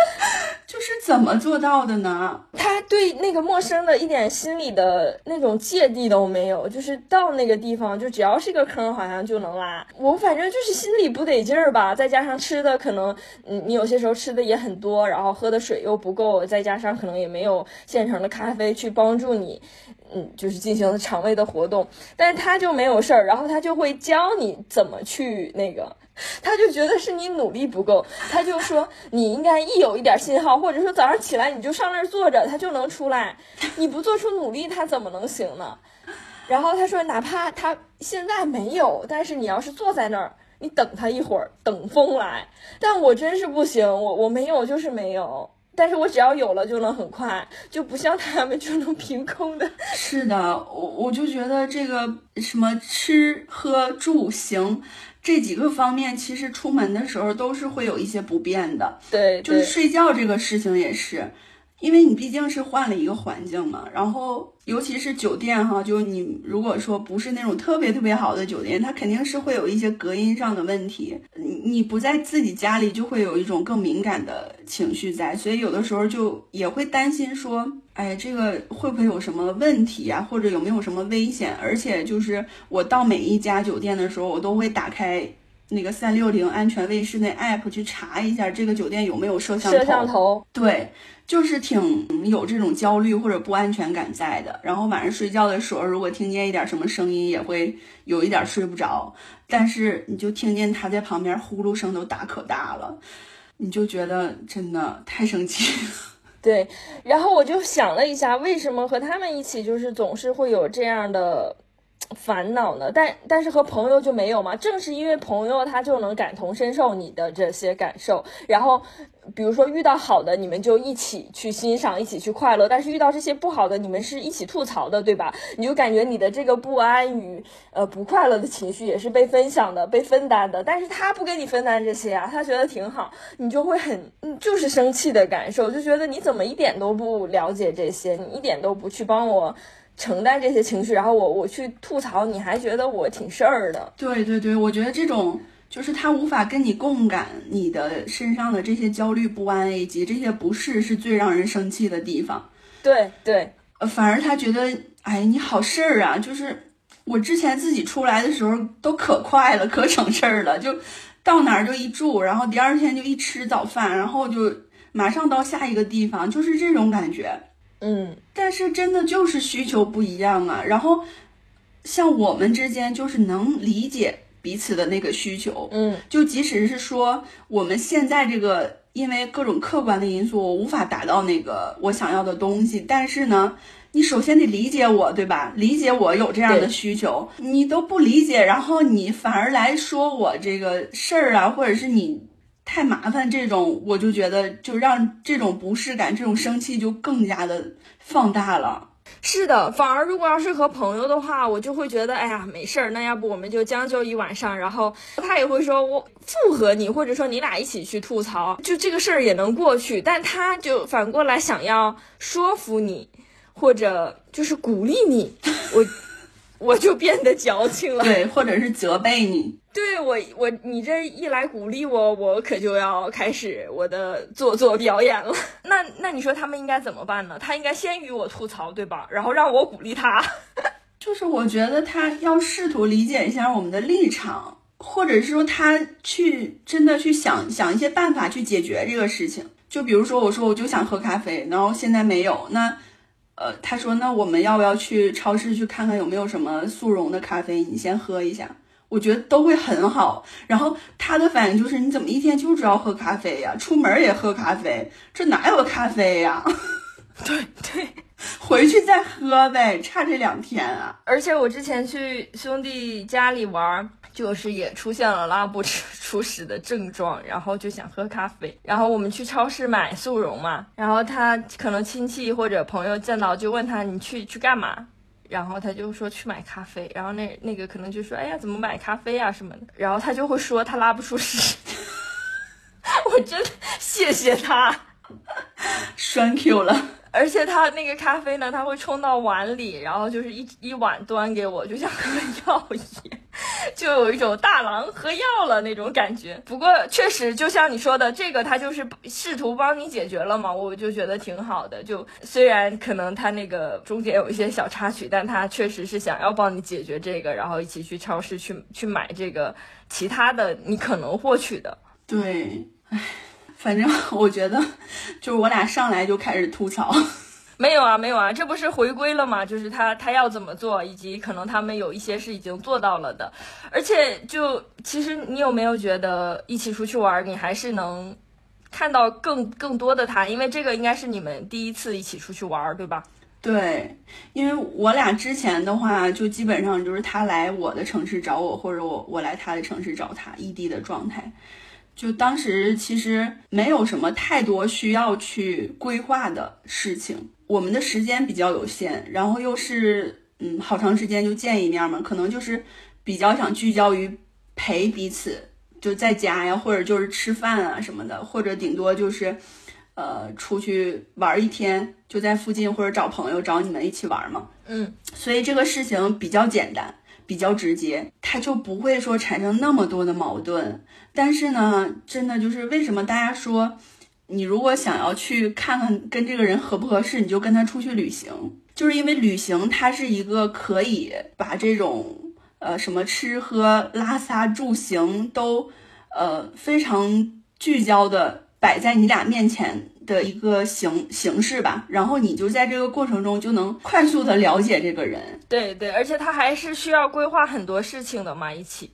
就是怎么做到的呢？他对那个陌生的一点心理的那种芥蒂都没有，就是到那个地方，就只要是个坑，好像就能拉。我反正就是心里不得劲儿吧，再加上吃的可能，嗯，你有些时候吃的也很多，然后喝的水又不够，再加上可能也没有现成的咖啡去帮助你，嗯，就是进行肠胃的活动。但是他就没有事儿，然后他就会教你怎么去那个。他就觉得是你努力不够，他就说你应该一有一点信号，或者说早上起来你就上那儿坐着，他就能出来。你不做出努力，他怎么能行呢？然后他说，哪怕他现在没有，但是你要是坐在那儿，你等他一会儿，等风来。但我真是不行，我我没有就是没有，但是我只要有了就能很快，就不像他们就能凭空的。是的，我我就觉得这个什么吃喝住行。这几个方面其实出门的时候都是会有一些不便的，对，就是睡觉这个事情也是，因为你毕竟是换了一个环境嘛，然后尤其是酒店哈，就你如果说不是那种特别特别好的酒店，它肯定是会有一些隔音上的问题。你你不在自己家里，就会有一种更敏感的情绪在，所以有的时候就也会担心说，哎，这个会不会有什么问题啊，或者有没有什么危险？而且就是我到每一家酒店的时候，我都会打开那个三六零安全卫士那 app 去查一下这个酒店有没有摄像头摄像头。对。就是挺有这种焦虑或者不安全感在的，然后晚上睡觉的时候，如果听见一点什么声音，也会有一点睡不着。但是你就听见他在旁边呼噜声都打可大了，你就觉得真的太生气了。<laughs> 对，然后我就想了一下，为什么和他们一起就是总是会有这样的。烦恼呢，但但是和朋友就没有吗？正是因为朋友，他就能感同身受你的这些感受。然后，比如说遇到好的，你们就一起去欣赏，一起去快乐；但是遇到这些不好的，你们是一起吐槽的，对吧？你就感觉你的这个不安与呃不快乐的情绪也是被分享的、被分担的。但是他不跟你分担这些啊，他觉得挺好，你就会很就是生气的感受，就觉得你怎么一点都不了解这些，你一点都不去帮我。承担这些情绪，然后我我去吐槽，你还觉得我挺事儿的？对对对，我觉得这种就是他无法跟你共感你的身上的这些焦虑不安以及这些不适，是最让人生气的地方。对对，呃，反而他觉得，哎，你好事儿啊！就是我之前自己出来的时候都可快了，可省事儿了，就到哪儿就一住，然后第二天就一吃早饭，然后就马上到下一个地方，就是这种感觉。嗯，但是真的就是需求不一样啊。然后，像我们之间就是能理解彼此的那个需求。嗯，就即使是说我们现在这个因为各种客观的因素，我无法达到那个我想要的东西，但是呢，你首先得理解我，对吧？理解我有这样的需求，你都不理解，然后你反而来说我这个事儿啊，或者是你。太麻烦，这种我就觉得就让这种不适感、这种生气就更加的放大了。是的，反而如果要是和朋友的话，我就会觉得，哎呀，没事儿，那要不我们就将就一晚上，然后他也会说我附和你，或者说你俩一起去吐槽，就这个事儿也能过去。但他就反过来想要说服你，或者就是鼓励你，我。<laughs> 我就变得矫情了，对，或者是责备你，对我，我你这一来鼓励我，我可就要开始我的做作表演了。<laughs> 那那你说他们应该怎么办呢？他应该先与我吐槽，对吧？然后让我鼓励他。<laughs> 就是我觉得他要试图理解一下我们的立场，或者是说他去真的去想想一些办法去解决这个事情。就比如说，我说我就想喝咖啡，然后现在没有，那。呃，他说，那我们要不要去超市去看看有没有什么速溶的咖啡？你先喝一下，我觉得都会很好。然后他的反应就是，你怎么一天就知道喝咖啡呀？出门也喝咖啡，这哪有咖啡呀？<laughs> 对对，回去再喝呗，差这两天啊。而且我之前去兄弟家里玩。就是也出现了拉不出 <laughs> 屎的症状，然后就想喝咖啡，然后我们去超市买速溶嘛，然后他可能亲戚或者朋友见到就问他你去去干嘛，然后他就说去买咖啡，然后那那个可能就说哎呀怎么买咖啡啊什么的，然后他就会说他拉不出屎，<laughs> 我真的谢谢他。栓 Q 了。而且他那个咖啡呢，他会冲到碗里，然后就是一一碗端给我，就像喝药一样，就有一种大郎喝药了那种感觉。不过确实，就像你说的，这个他就是试图帮你解决了嘛，我就觉得挺好的。就虽然可能他那个中间有一些小插曲，但他确实是想要帮你解决这个，然后一起去超市去去买这个其他的你可能获取的。对，唉。反正 <laughs> 我觉得，就是我俩上来就开始吐槽，<laughs> 没有啊，没有啊，这不是回归了吗？就是他他要怎么做，以及可能他们有一些是已经做到了的，而且就其实你有没有觉得一起出去玩，你还是能看到更更多的他，因为这个应该是你们第一次一起出去玩，对吧？对，因为我俩之前的话，就基本上就是他来我的城市找我，或者我我来他的城市找他，异地的状态。就当时其实没有什么太多需要去规划的事情，我们的时间比较有限，然后又是嗯好长时间就见一面嘛，可能就是比较想聚焦于陪彼此，就在家呀，或者就是吃饭啊什么的，或者顶多就是，呃出去玩一天，就在附近或者找朋友找你们一起玩嘛。嗯，所以这个事情比较简单，比较直接，他就不会说产生那么多的矛盾。但是呢，真的就是为什么大家说，你如果想要去看看跟这个人合不合适，你就跟他出去旅行，就是因为旅行它是一个可以把这种呃什么吃喝拉撒住行都呃非常聚焦的摆在你俩面前的一个形形式吧，然后你就在这个过程中就能快速的了解这个人。对对，而且他还是需要规划很多事情的嘛，一起。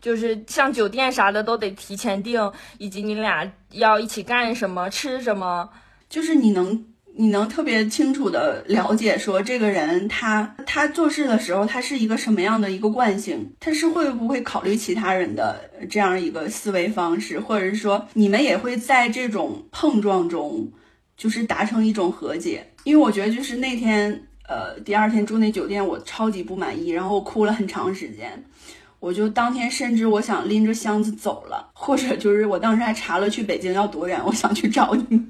就是像酒店啥的都得提前订，以及你俩要一起干什么、吃什么，就是你能你能特别清楚的了解说这个人他他做事的时候他是一个什么样的一个惯性，他是会不会考虑其他人的这样一个思维方式，或者是说你们也会在这种碰撞中就是达成一种和解。因为我觉得就是那天呃第二天住那酒店我超级不满意，然后我哭了很长时间。我就当天甚至我想拎着箱子走了，或者就是我当时还查了去北京要多远，我想去找你。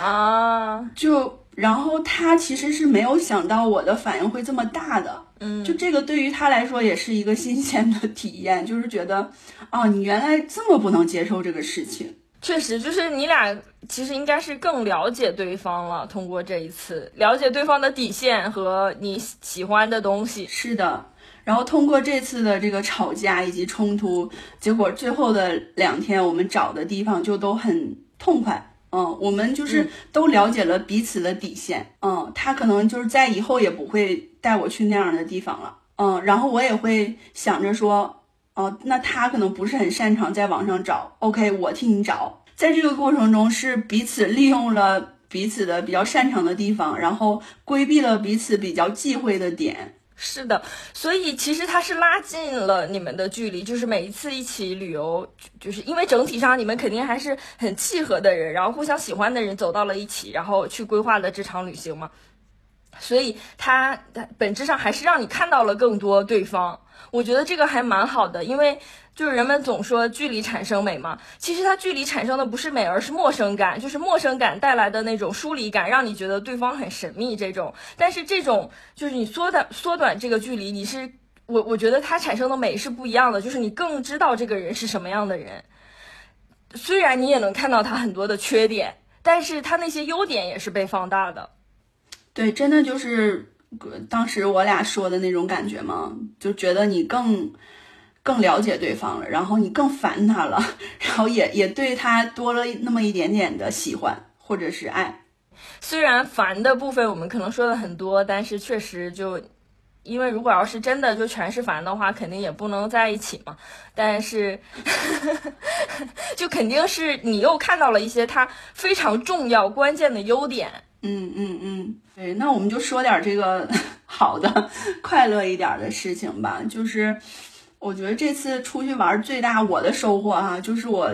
啊，就然后他其实是没有想到我的反应会这么大的，嗯，就这个对于他来说也是一个新鲜的体验，就是觉得哦，你原来这么不能接受这个事情。确实，就是你俩其实应该是更了解对方了，通过这一次了解对方的底线和你喜欢的东西。是的。然后通过这次的这个吵架以及冲突，结果最后的两天我们找的地方就都很痛快。嗯，我们就是都了解了彼此的底线。嗯，他可能就是在以后也不会带我去那样的地方了。嗯，然后我也会想着说，哦，那他可能不是很擅长在网上找，OK，我替你找。在这个过程中是彼此利用了彼此的比较擅长的地方，然后规避了彼此比较忌讳的点。是的，所以其实它是拉近了你们的距离，就是每一次一起旅游，就是因为整体上你们肯定还是很契合的人，然后互相喜欢的人走到了一起，然后去规划了这场旅行嘛。所以它本质上还是让你看到了更多对方，我觉得这个还蛮好的，因为。就是人们总说距离产生美嘛，其实它距离产生的不是美，而是陌生感，就是陌生感带来的那种疏离感，让你觉得对方很神秘这种。但是这种就是你缩短缩短这个距离，你是我我觉得它产生的美是不一样的，就是你更知道这个人是什么样的人。虽然你也能看到他很多的缺点，但是他那些优点也是被放大的。对，真的就是当时我俩说的那种感觉嘛，就觉得你更。更了解对方了，然后你更烦他了，然后也也对他多了那么一点点的喜欢或者是爱。虽然烦的部分我们可能说的很多，但是确实就，因为如果要是真的就全是烦的话，肯定也不能在一起嘛。但是，<laughs> 就肯定是你又看到了一些他非常重要关键的优点。嗯嗯嗯，对，那我们就说点这个 <laughs> 好的、快乐一点的事情吧，就是。我觉得这次出去玩最大我的收获哈，就是我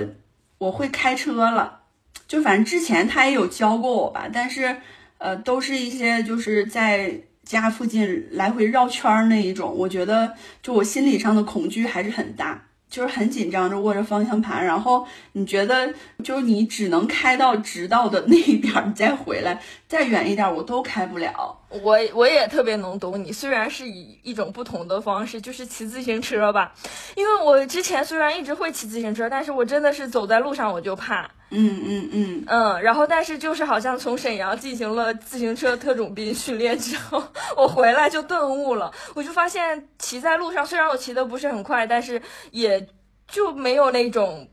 我会开车了，就反正之前他也有教过我吧，但是呃都是一些就是在家附近来回绕圈那一种，我觉得就我心理上的恐惧还是很大。就是很紧张着握着方向盘，然后你觉得就是你只能开到直道的那一边，你再回来，再远一点我都开不了。我我也特别能懂你，虽然是以一种不同的方式，就是骑自行车吧。因为我之前虽然一直会骑自行车，但是我真的是走在路上我就怕。嗯嗯嗯嗯。然后但是就是好像从沈阳进行了自行车特种兵训练之后，<laughs> 我回来就顿悟了，我就发现骑在路上，虽然我骑的不是很快，但是也。就没有那种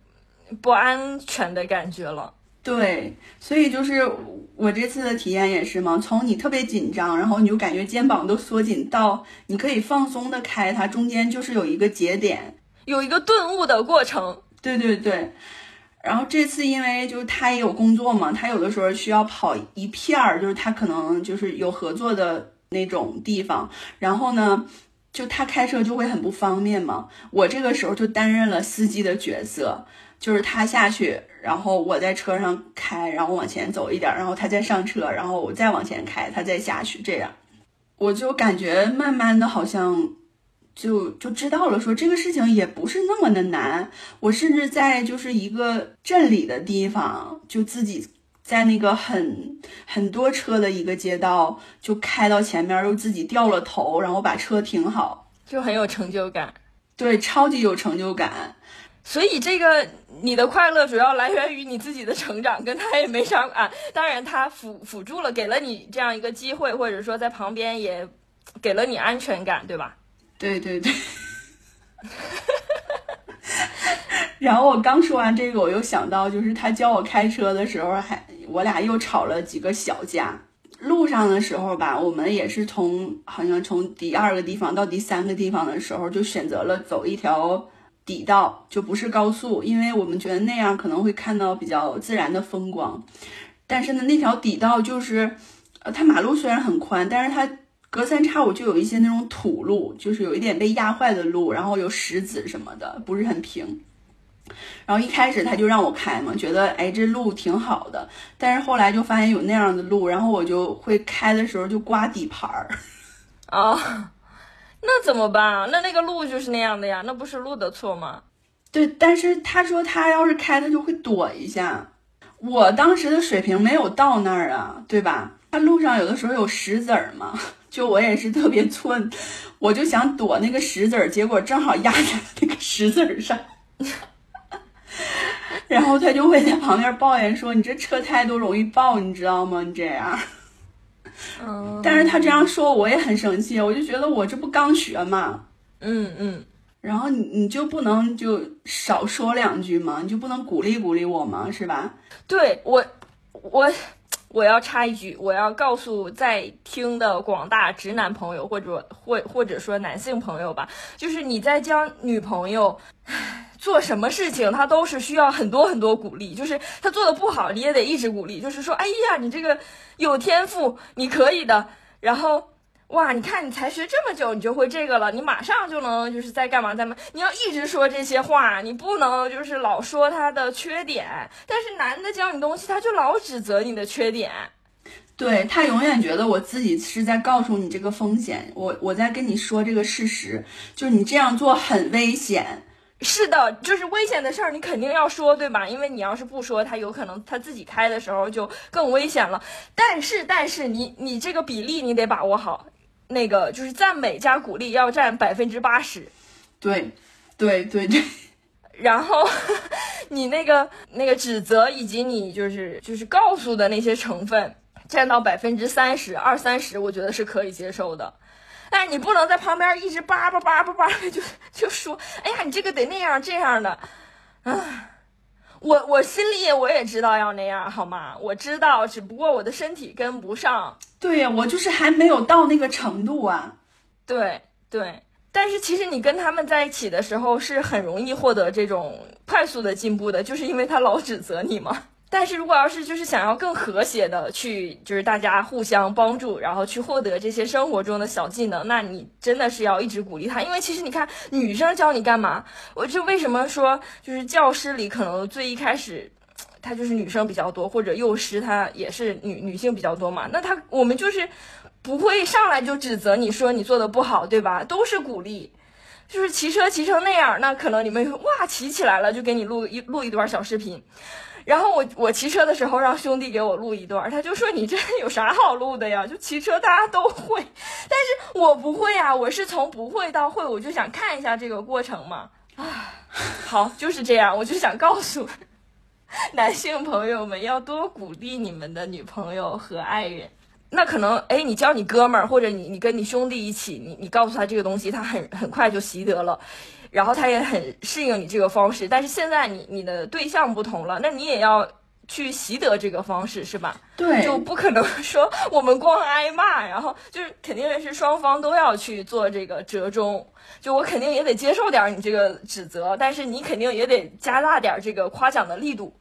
不安全的感觉了。对，所以就是我这次的体验也是嘛，从你特别紧张，然后你就感觉肩膀都缩紧，到你可以放松的开它，中间就是有一个节点，有一个顿悟的过程。对对对。然后这次因为就是他也有工作嘛，他有的时候需要跑一片儿，就是他可能就是有合作的那种地方，然后呢。就他开车就会很不方便嘛，我这个时候就担任了司机的角色，就是他下去，然后我在车上开，然后往前走一点，然后他再上车，然后我再往前开，他再下去，这样，我就感觉慢慢的好像就就知道了，说这个事情也不是那么的难，我甚至在就是一个镇里的地方就自己。在那个很很多车的一个街道，就开到前面，又自己掉了头，然后把车停好，就很有成就感。对，超级有成就感。所以这个你的快乐主要来源于你自己的成长，跟他也没啥啊。当然，他辅辅助了，给了你这样一个机会，或者说在旁边也给了你安全感，对吧？对对对。<laughs> 然后我刚说完这个，我又想到，就是他教我开车的时候，还我俩又吵了几个小架。路上的时候吧，我们也是从好像从第二个地方到第三个地方的时候，就选择了走一条。底道就不是高速，因为我们觉得那样可能会看到比较自然的风光。但是呢，那条底道就是，呃，它马路虽然很宽，但是它隔三差五就有一些那种土路，就是有一点被压坏的路，然后有石子什么的，不是很平。然后一开始他就让我开嘛，觉得哎这路挺好的，但是后来就发现有那样的路，然后我就会开的时候就刮底盘儿啊。<laughs> 那怎么办啊？那那个路就是那样的呀，那不是路的错吗？对，但是他说他要是开，他就会躲一下。我当时的水平没有到那儿啊，对吧？他路上有的时候有石子儿嘛，就我也是特别 <laughs> 寸，我就想躲那个石子儿，结果正好压在那个石子儿上，<laughs> 然后他就会在旁边抱怨说：“你这车胎都容易爆，你知道吗？你这样。”嗯，但是他这样说我也很生气，我就觉得我这不刚学嘛，嗯嗯，然后你你就不能就少说两句吗？你就不能鼓励鼓励我吗？是吧？对我，我我要插一句，我要告诉在听的广大直男朋友或者或或者说男性朋友吧，就是你在交女朋友。做什么事情，他都是需要很多很多鼓励。就是他做的不好，你也得一直鼓励。就是说，哎呀，你这个有天赋，你可以的。然后，哇，你看你才学这么久，你就会这个了，你马上就能就是在干嘛在嘛。你要一直说这些话，你不能就是老说他的缺点。但是男的教你东西，他就老指责你的缺点。对他永远觉得我自己是在告诉你这个风险，我我在跟你说这个事实，就是你这样做很危险。是的，就是危险的事儿，你肯定要说，对吧？因为你要是不说，他有可能他自己开的时候就更危险了。但是，但是你你这个比例你得把握好，那个就是赞美加鼓励要占百分之八十。对，对对对。<laughs> 然后 <laughs> 你那个那个指责以及你就是就是告诉的那些成分占到百分之三十二三十，我觉得是可以接受的。但你不能在旁边一直叭叭叭叭叭就就说，哎呀，你这个得那样这样的，啊，我我心里我也知道要那样，好吗？我知道，只不过我的身体跟不上。对呀，我就是还没有到那个程度啊。对对，但是其实你跟他们在一起的时候是很容易获得这种快速的进步的，就是因为他老指责你嘛。但是如果要是就是想要更和谐的去，就是大家互相帮助，然后去获得这些生活中的小技能，那你真的是要一直鼓励他，因为其实你看女生教你干嘛？我就为什么说就是教师里可能最一开始，他就是女生比较多，或者幼师他也是女女性比较多嘛？那他我们就是不会上来就指责你说你做的不好，对吧？都是鼓励，就是骑车骑成那样，那可能你们哇骑起来了，就给你录一录一段小视频。然后我我骑车的时候让兄弟给我录一段，他就说你这有啥好录的呀？就骑车大家都会，但是我不会啊，我是从不会到会，我就想看一下这个过程嘛。啊，好，就是这样，我就想告诉男性朋友们要多鼓励你们的女朋友和爱人。那可能哎，你教你哥们儿或者你你跟你兄弟一起，你你告诉他这个东西，他很很快就习得了。然后他也很适应你这个方式，但是现在你你的对象不同了，那你也要去习得这个方式，是吧？对，就不可能说我们光挨骂，然后就是肯定是双方都要去做这个折中。就我肯定也得接受点你这个指责，但是你肯定也得加大点这个夸奖的力度，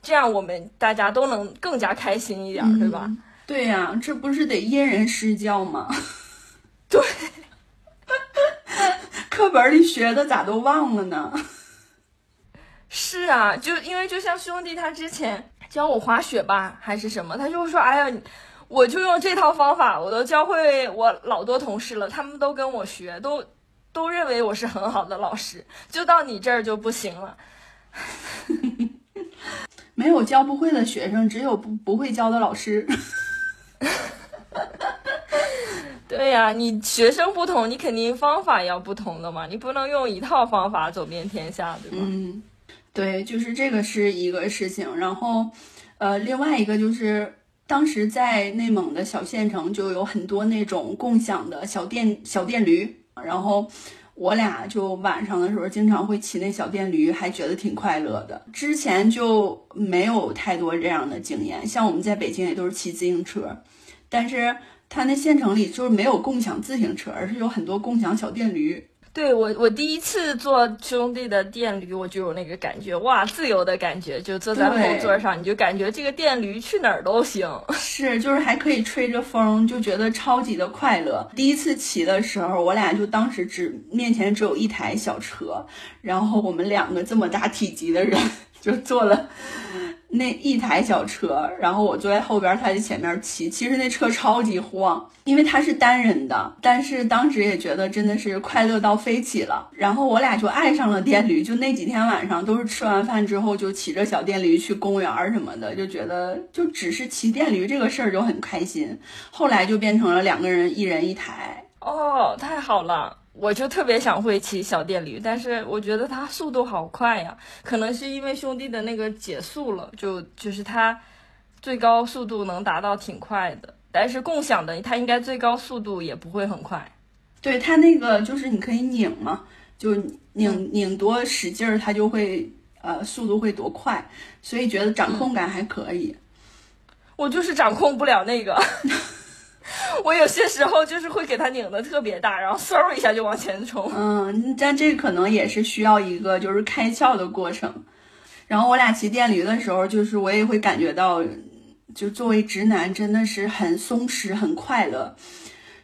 这样我们大家都能更加开心一点，对吧？对呀，这不是得因人施教吗？对。<laughs> 课本里学的咋都忘了呢？是啊，就因为就像兄弟他之前教我滑雪吧，还是什么，他就说：“哎呀，我就用这套方法，我都教会我老多同事了，他们都跟我学，都都认为我是很好的老师，就到你这儿就不行了。<laughs> ”没有教不会的学生，只有不不会教的老师。<laughs> 对呀，你学生不同，你肯定方法要不同的嘛，你不能用一套方法走遍天下，对吧？嗯，对，就是这个是一个事情。然后，呃，另外一个就是当时在内蒙的小县城就有很多那种共享的小电小电驴，然后我俩就晚上的时候经常会骑那小电驴，还觉得挺快乐的。之前就没有太多这样的经验，像我们在北京也都是骑自行车，但是。他那县城里就是没有共享自行车，而是有很多共享小电驴。对我，我第一次坐兄弟的电驴，我就有那个感觉，哇，自由的感觉，就坐在后座上，你就感觉这个电驴去哪儿都行。<laughs> 是，就是还可以吹着风，就觉得超级的快乐。第一次骑的时候，我俩就当时只面前只有一台小车，然后我们两个这么大体积的人就坐了。那一台小车，然后我坐在后边，他在前面骑。其实那车超级晃，因为他是单人的。但是当时也觉得真的是快乐到飞起了。然后我俩就爱上了电驴，就那几天晚上都是吃完饭之后就骑着小电驴去公园什么的，就觉得就只是骑电驴这个事儿就很开心。后来就变成了两个人一人一台。哦，太好了。我就特别想会骑小电驴，但是我觉得它速度好快呀，可能是因为兄弟的那个减速了，就就是它最高速度能达到挺快的，但是共享的它应该最高速度也不会很快。对它那个就是你可以拧嘛，就拧拧多使劲儿，它就会呃速度会多快，所以觉得掌控感还可以。我就是掌控不了那个。<laughs> <laughs> 我有些时候就是会给它拧的特别大，然后嗖一下就往前冲。嗯，但这可能也是需要一个就是开窍的过程。然后我俩骑电驴的时候，就是我也会感觉到，就作为直男真的是很松弛、很快乐。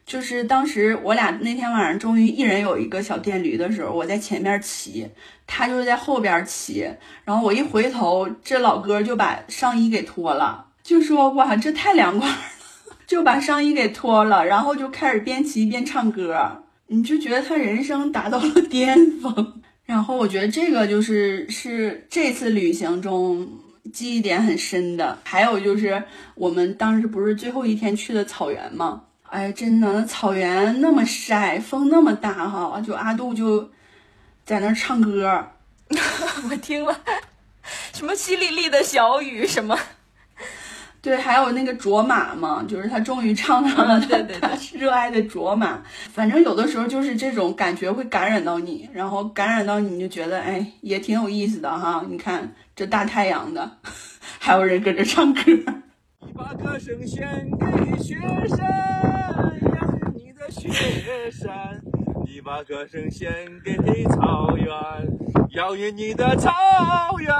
就是当时我俩那天晚上终于一人有一个小电驴的时候，我在前面骑，他就是在后边骑。然后我一回头，这老哥就把上衣给脱了，就说：“哇，这太凉快了。”就把上衣给脱了，然后就开始边骑边唱歌，你就觉得他人生达到了巅峰。然后我觉得这个就是是这次旅行中记忆点很深的。还有就是我们当时不是最后一天去的草原吗？哎，真的，那草原那么晒，风那么大哈，就阿杜就在那唱歌，<laughs> 我听了什么淅沥沥的小雨什么。对，还有那个卓玛嘛，就是他终于唱上了他他 <laughs> 热爱的卓玛。反正有的时候就是这种感觉会感染到你，然后感染到你，你就觉得哎，也挺有意思的哈。你看这大太阳的，<laughs> 还有人搁这唱歌。你把歌声献给雪山，养育你的雪山；你把歌声献给草原，养育你的草原。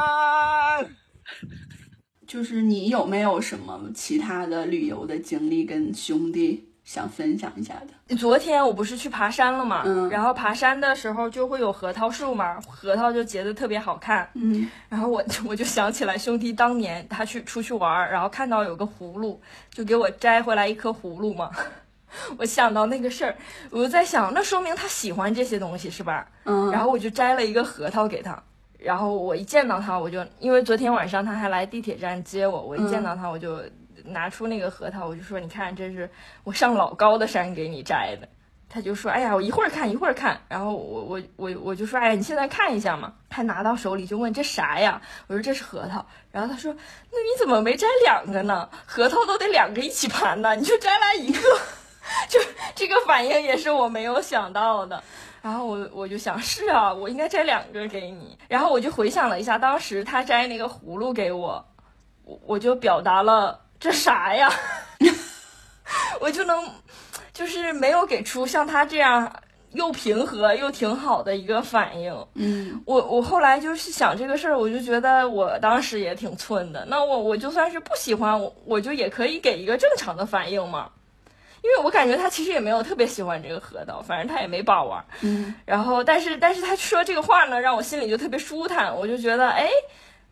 就是你有没有什么其他的旅游的经历跟兄弟想分享一下的？昨天我不是去爬山了嘛，嗯，然后爬山的时候就会有核桃树嘛，核桃就结的特别好看，嗯，<laughs> 然后我我就想起来兄弟当年他去出去玩，然后看到有个葫芦，就给我摘回来一颗葫芦嘛，<laughs> 我想到那个事儿，我就在想，那说明他喜欢这些东西是吧？嗯，然后我就摘了一个核桃给他。然后我一见到他，我就因为昨天晚上他还来地铁站接我，我一见到他我就拿出那个核桃，我就说：“你看，这是我上老高的山给你摘的。”他就说：“哎呀，我一会儿看，一会儿看。”然后我我我我就说：“哎呀，你现在看一下嘛。”他拿到手里就问：“这啥呀？”我说：“这是核桃。”然后他说：“那你怎么没摘两个呢？核桃都得两个一起盘呢，你就摘来一个。<laughs> ”就这个反应也是我没有想到的。然后我我就想是啊，我应该摘两个给你。然后我就回想了一下，当时他摘那个葫芦给我，我我就表达了这啥呀？<laughs> 我就能，就是没有给出像他这样又平和又挺好的一个反应。嗯，我我后来就是想这个事儿，我就觉得我当时也挺寸的。那我我就算是不喜欢我，我就也可以给一个正常的反应嘛。因为我感觉他其实也没有特别喜欢这个核桃，反正他也没把玩。嗯，然后但是但是他说这个话呢，让我心里就特别舒坦，我就觉得哎，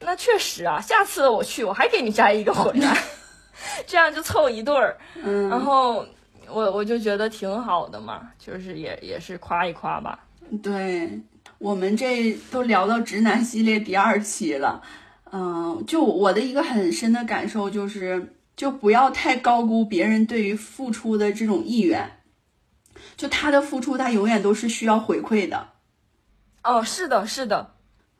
那确实啊，下次我去我还给你摘一个回来，<laughs> 这样就凑一对儿。嗯，然后我我就觉得挺好的嘛，就是也也是夸一夸吧。对我们这都聊到直男系列第二期了。嗯，就我的一个很深的感受就是，就不要太高估别人对于付出的这种意愿。就他的付出，他永远都是需要回馈的。哦，是的，是的。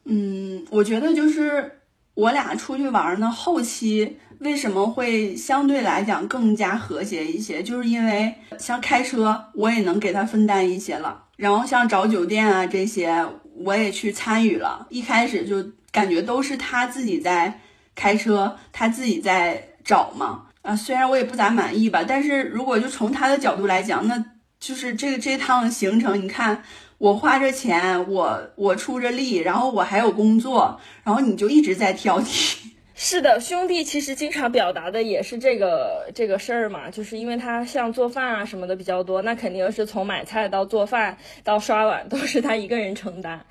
嗯，我觉得就是我俩出去玩呢，后期为什么会相对来讲更加和谐一些？就是因为像开车，我也能给他分担一些了。然后像找酒店啊这些，我也去参与了。一开始就感觉都是他自己在开车，他自己在找嘛。啊，虽然我也不咋满意吧，但是如果就从他的角度来讲，那就是这个这趟行程，你看。我花着钱，我我出着力，然后我还有工作，然后你就一直在挑剔。<laughs> 是的，兄弟其实经常表达的也是这个这个事儿嘛，就是因为他像做饭啊什么的比较多，那肯定是从买菜到做饭到刷碗都是他一个人承担，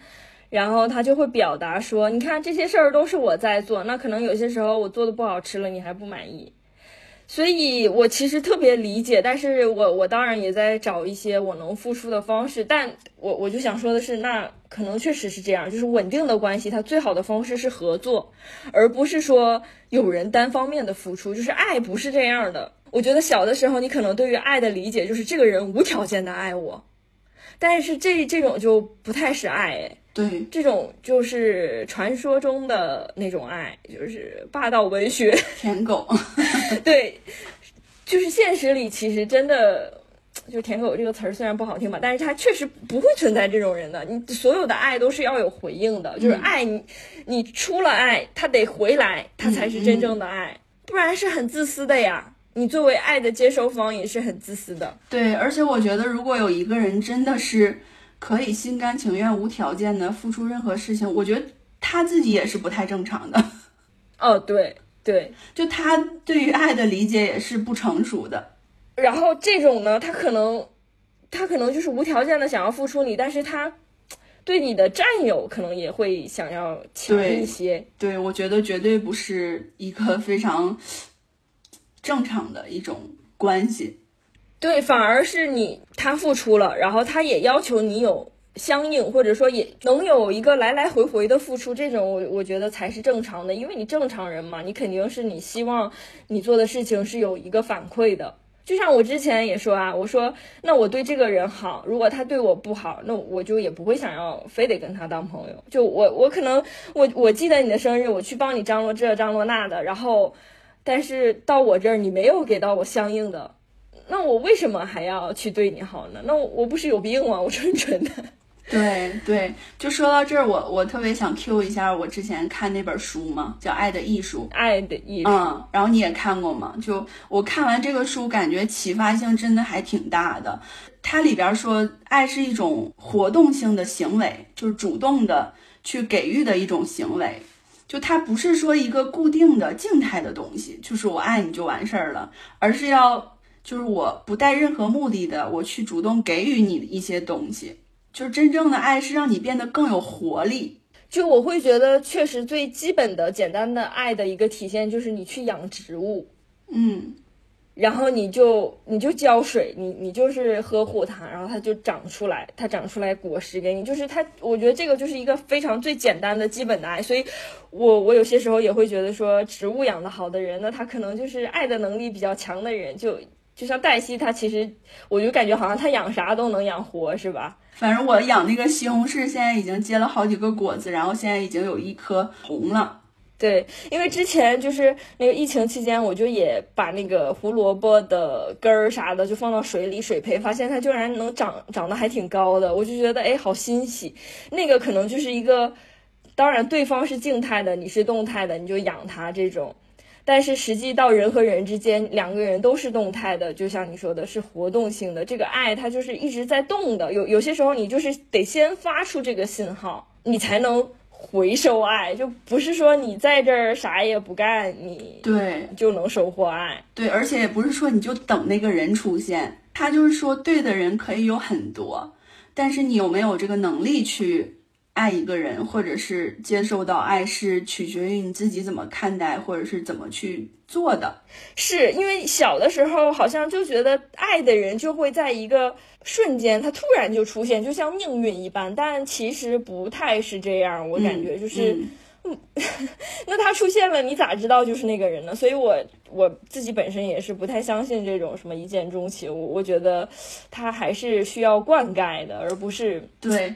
然后他就会表达说，你看这些事儿都是我在做，那可能有些时候我做的不好吃了，你还不满意。所以，我其实特别理解，但是我我当然也在找一些我能付出的方式，但我我就想说的是，那可能确实是这样，就是稳定的关系，它最好的方式是合作，而不是说有人单方面的付出，就是爱不是这样的。我觉得小的时候，你可能对于爱的理解就是这个人无条件的爱我，但是这这种就不太是爱，对，这种就是传说中的那种爱，就是霸道文学 <laughs> 舔狗。对，就是现实里其实真的，就舔狗这个词儿虽然不好听吧，但是它确实不会存在这种人的。你所有的爱都是要有回应的，就是爱你，你出了爱，他得回来，他才是真正的爱，不然是很自私的呀。你作为爱的接收方也是很自私的。对，而且我觉得如果有一个人真的是。可以心甘情愿、无条件的付出任何事情，我觉得他自己也是不太正常的。哦，对对，就他对于爱的理解也是不成熟的。然后这种呢，他可能他可能就是无条件的想要付出你，但是他对你的占有可能也会想要强一些。对，我觉得绝对不是一个非常正常的一种关系。对，反而是你他付出了，然后他也要求你有相应，或者说也能有一个来来回回的付出，这种我我觉得才是正常的，因为你正常人嘛，你肯定是你希望你做的事情是有一个反馈的。就像我之前也说啊，我说那我对这个人好，如果他对我不好，那我就也不会想要非得跟他当朋友。就我我可能我我记得你的生日，我去帮你张罗这张罗那的，然后但是到我这儿你没有给到我相应的。那我为什么还要去对你好呢？那我我不是有病吗？我纯纯的。对对，就说到这儿，我我特别想 Q 一下我之前看那本书嘛，叫《爱的艺术》。爱的艺术。嗯，然后你也看过吗？就我看完这个书，感觉启发性真的还挺大的。它里边说，爱是一种活动性的行为，就是主动的去给予的一种行为。就它不是说一个固定的静态的东西，就是我爱你就完事儿了，而是要。就是我不带任何目的的，我去主动给予你一些东西，就是真正的爱是让你变得更有活力。就我会觉得，确实最基本的、简单的爱的一个体现，就是你去养植物，嗯，然后你就你就浇水，你你就是呵护它，然后它就长出来，它长出来果实给你，就是它。我觉得这个就是一个非常最简单的基本的爱。所以，我我有些时候也会觉得说，植物养得好的人，那他可能就是爱的能力比较强的人，就。就像黛西，她其实我就感觉好像她养啥都能养活，是吧？反正我养那个西红柿，现在已经结了好几个果子，然后现在已经有一颗红了。对，因为之前就是那个疫情期间，我就也把那个胡萝卜的根儿啥的就放到水里水培，发现它居然能长长得还挺高的，我就觉得哎，好欣喜。那个可能就是一个，当然对方是静态的，你是动态的，你就养它这种。但是实际到人和人之间，两个人都是动态的，就像你说的，是活动性的。这个爱它就是一直在动的。有有些时候你就是得先发出这个信号，你才能回收爱。就不是说你在这儿啥也不干，你对就能收获爱。对，而且也不是说你就等那个人出现，他就是说对的人可以有很多，但是你有没有这个能力去？爱一个人，或者是接受到爱，是取决于你自己怎么看待，或者是怎么去做的。是因为小的时候好像就觉得爱的人就会在一个瞬间，他突然就出现，就像命运一般。但其实不太是这样，我感觉就是，嗯，<laughs> 那他他出现了，你咋知道就是那个人呢？所以我我自己本身也是不太相信这种什么一见钟情，我我觉得他还是需要灌溉的，而不是对。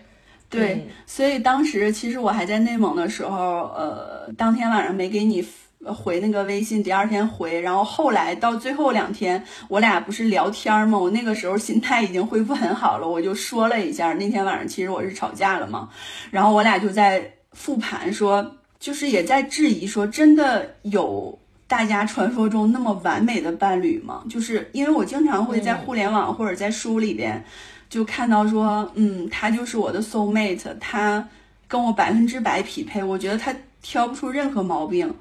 对，所以当时其实我还在内蒙的时候，呃，当天晚上没给你回那个微信，第二天回，然后后来到最后两天，我俩不是聊天吗？我那个时候心态已经恢复很好了，我就说了一下那天晚上其实我是吵架了嘛，然后我俩就在复盘说，就是也在质疑说，真的有大家传说中那么完美的伴侣吗？就是因为我经常会在互联网或者在书里边。就看到说，嗯，他就是我的 soul mate，他跟我百分之百匹配，我觉得他挑不出任何毛病。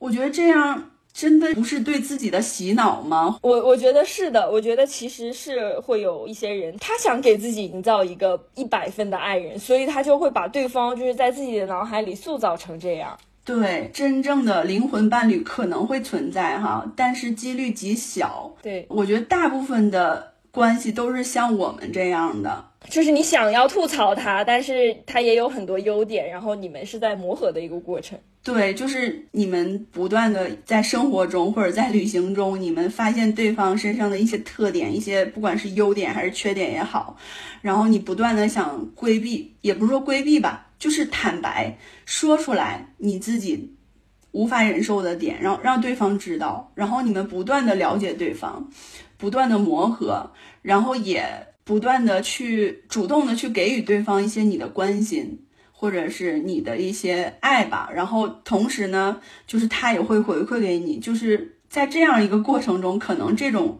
我觉得这样真的不是对自己的洗脑吗？我我觉得是的，我觉得其实是会有一些人，他想给自己营造一个一百分的爱人，所以他就会把对方就是在自己的脑海里塑造成这样。对，真正的灵魂伴侣可能会存在哈，但是几率极小。对，我觉得大部分的。关系都是像我们这样的，就是你想要吐槽他，但是他也有很多优点，然后你们是在磨合的一个过程。对，就是你们不断的在生活中或者在旅行中，你们发现对方身上的一些特点，一些不管是优点还是缺点也好，然后你不断的想规避，也不是说规避吧，就是坦白说出来你自己无法忍受的点，让让对方知道，然后你们不断的了解对方。不断的磨合，然后也不断的去主动的去给予对方一些你的关心，或者是你的一些爱吧。然后同时呢，就是他也会回馈给你，就是在这样一个过程中，可能这种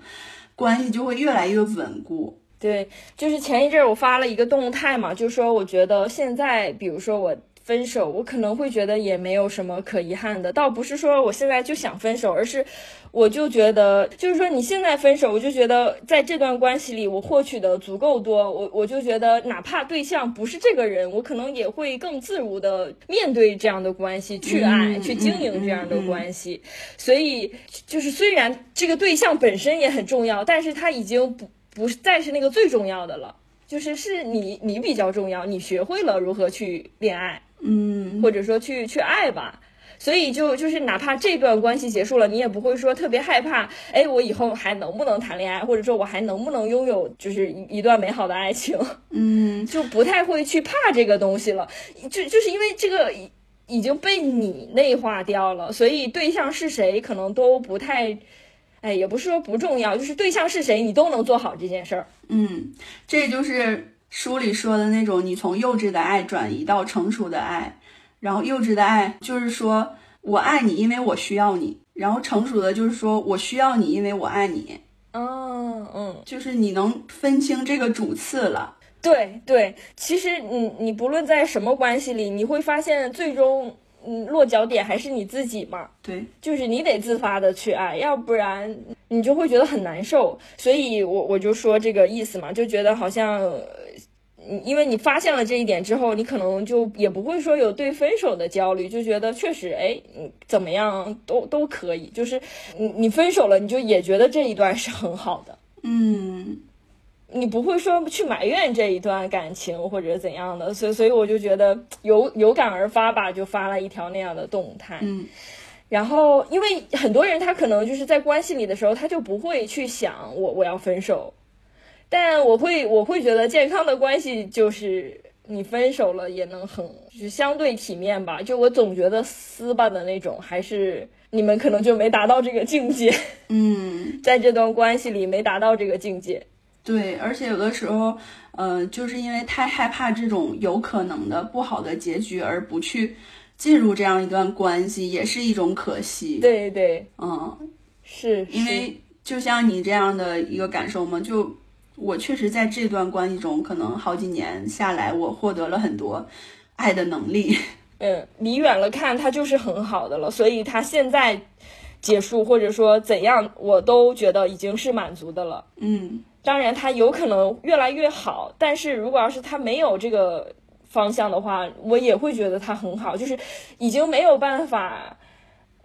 关系就会越来越稳固。对，就是前一阵我发了一个动态嘛，就说我觉得现在，比如说我。分手，我可能会觉得也没有什么可遗憾的，倒不是说我现在就想分手，而是我就觉得，就是说你现在分手，我就觉得在这段关系里我获取的足够多，我我就觉得哪怕对象不是这个人，我可能也会更自如的面对这样的关系，去爱，去经营这样的关系。所以就是虽然这个对象本身也很重要，但是他已经不不再是那个最重要的了，就是是你你比较重要，你学会了如何去恋爱。嗯，或者说去去爱吧，所以就就是哪怕这段关系结束了，你也不会说特别害怕。哎，我以后还能不能谈恋爱，或者说我还能不能拥有就是一一段美好的爱情？嗯，<laughs> 就不太会去怕这个东西了。就就是因为这个已已经被你内化掉了，所以对象是谁可能都不太，哎，也不是说不重要，就是对象是谁你都能做好这件事儿。嗯，这就是。书里说的那种，你从幼稚的爱转移到成熟的爱，然后幼稚的爱就是说我爱你，因为我需要你；然后成熟的就是说我需要你，因为我爱你。嗯嗯，就是你能分清这个主次了。对对，其实你你不论在什么关系里，你会发现最终嗯落脚点还是你自己嘛。对，就是你得自发的去爱，要不然你就会觉得很难受。所以我我就说这个意思嘛，就觉得好像。因为你发现了这一点之后，你可能就也不会说有对分手的焦虑，就觉得确实，哎，怎么样都都可以。就是你你分手了，你就也觉得这一段是很好的，嗯，你不会说去埋怨这一段感情或者怎样的。所以所以我就觉得有有感而发吧，就发了一条那样的动态。嗯，然后因为很多人他可能就是在关系里的时候，他就不会去想我我要分手。但我会，我会觉得健康的关系就是你分手了也能很，就是相对体面吧。就我总觉得撕吧的那种，还是你们可能就没达到这个境界。<laughs> 嗯，<laughs> 在这段关系里没达到这个境界。对，而且有的时候，呃，就是因为太害怕这种有可能的不好的结局，而不去进入这样一段关系，也是一种可惜。对对，嗯，是因为就像你这样的一个感受嘛，就。我确实在这段关系中，可能好几年下来，我获得了很多爱的能力。<laughs> 嗯，离远了看，他就是很好的了。所以他现在结束或者说怎样，我都觉得已经是满足的了。嗯，当然他有可能越来越好，但是如果要是他没有这个方向的话，我也会觉得他很好，就是已经没有办法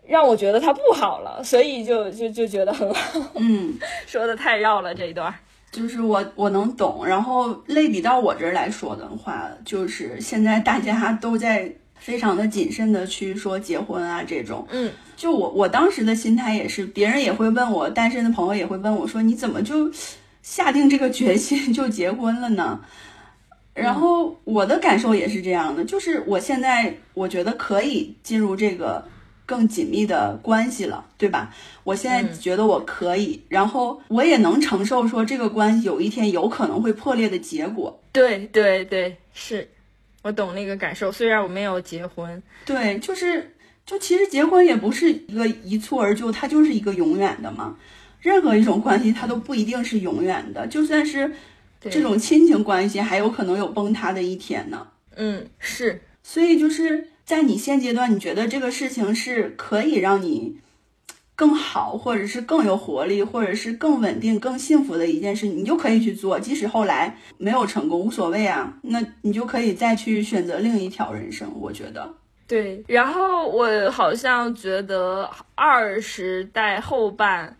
让我觉得他不好了，所以就就就觉得很好。嗯，<laughs> 说的太绕了这一段。就是我我能懂，然后类比到我这儿来说的话，就是现在大家都在非常的谨慎的去说结婚啊这种。嗯，就我我当时的心态也是，别人也会问我，单身的朋友也会问我说，你怎么就下定这个决心 <laughs> 就结婚了呢？然后我的感受也是这样的，就是我现在我觉得可以进入这个更紧密的关系了，对吧？我现在觉得我可以，然后我也能承受说这个关系有一天有可能会破裂的结果。对对对，是我懂那个感受。虽然我没有结婚，对，就是就其实结婚也不是一个一蹴而就，它就是一个永远的嘛。任何一种关系它都不一定是永远的，就算是这种亲情关系，还有可能有崩塌的一天呢。嗯，是所以就是在你现阶段，你觉得这个事情是可以让你更好，或者是更有活力，或者是更稳定、更幸福的一件事，你就可以去做。即使后来没有成功，无所谓啊，那你就可以再去选择另一条人生。我觉得，对。然后我好像觉得二十代后半，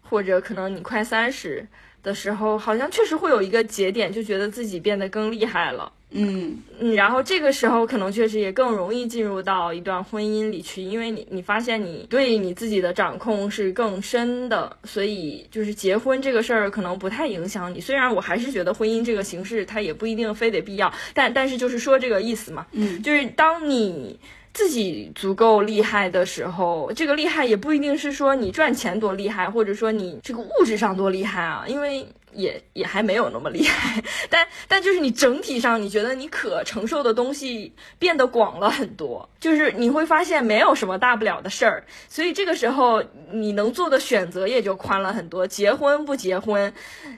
或者可能你快三十的时候，好像确实会有一个节点，就觉得自己变得更厉害了。嗯，嗯，然后这个时候可能确实也更容易进入到一段婚姻里去，因为你你发现你对你自己的掌控是更深的，所以就是结婚这个事儿可能不太影响你。虽然我还是觉得婚姻这个形式它也不一定非得必要，但但是就是说这个意思嘛，嗯，就是当你。自己足够厉害的时候，这个厉害也不一定是说你赚钱多厉害，或者说你这个物质上多厉害啊，因为也也还没有那么厉害。<laughs> 但但就是你整体上，你觉得你可承受的东西变得广了很多，就是你会发现没有什么大不了的事儿，所以这个时候你能做的选择也就宽了很多。结婚不结婚，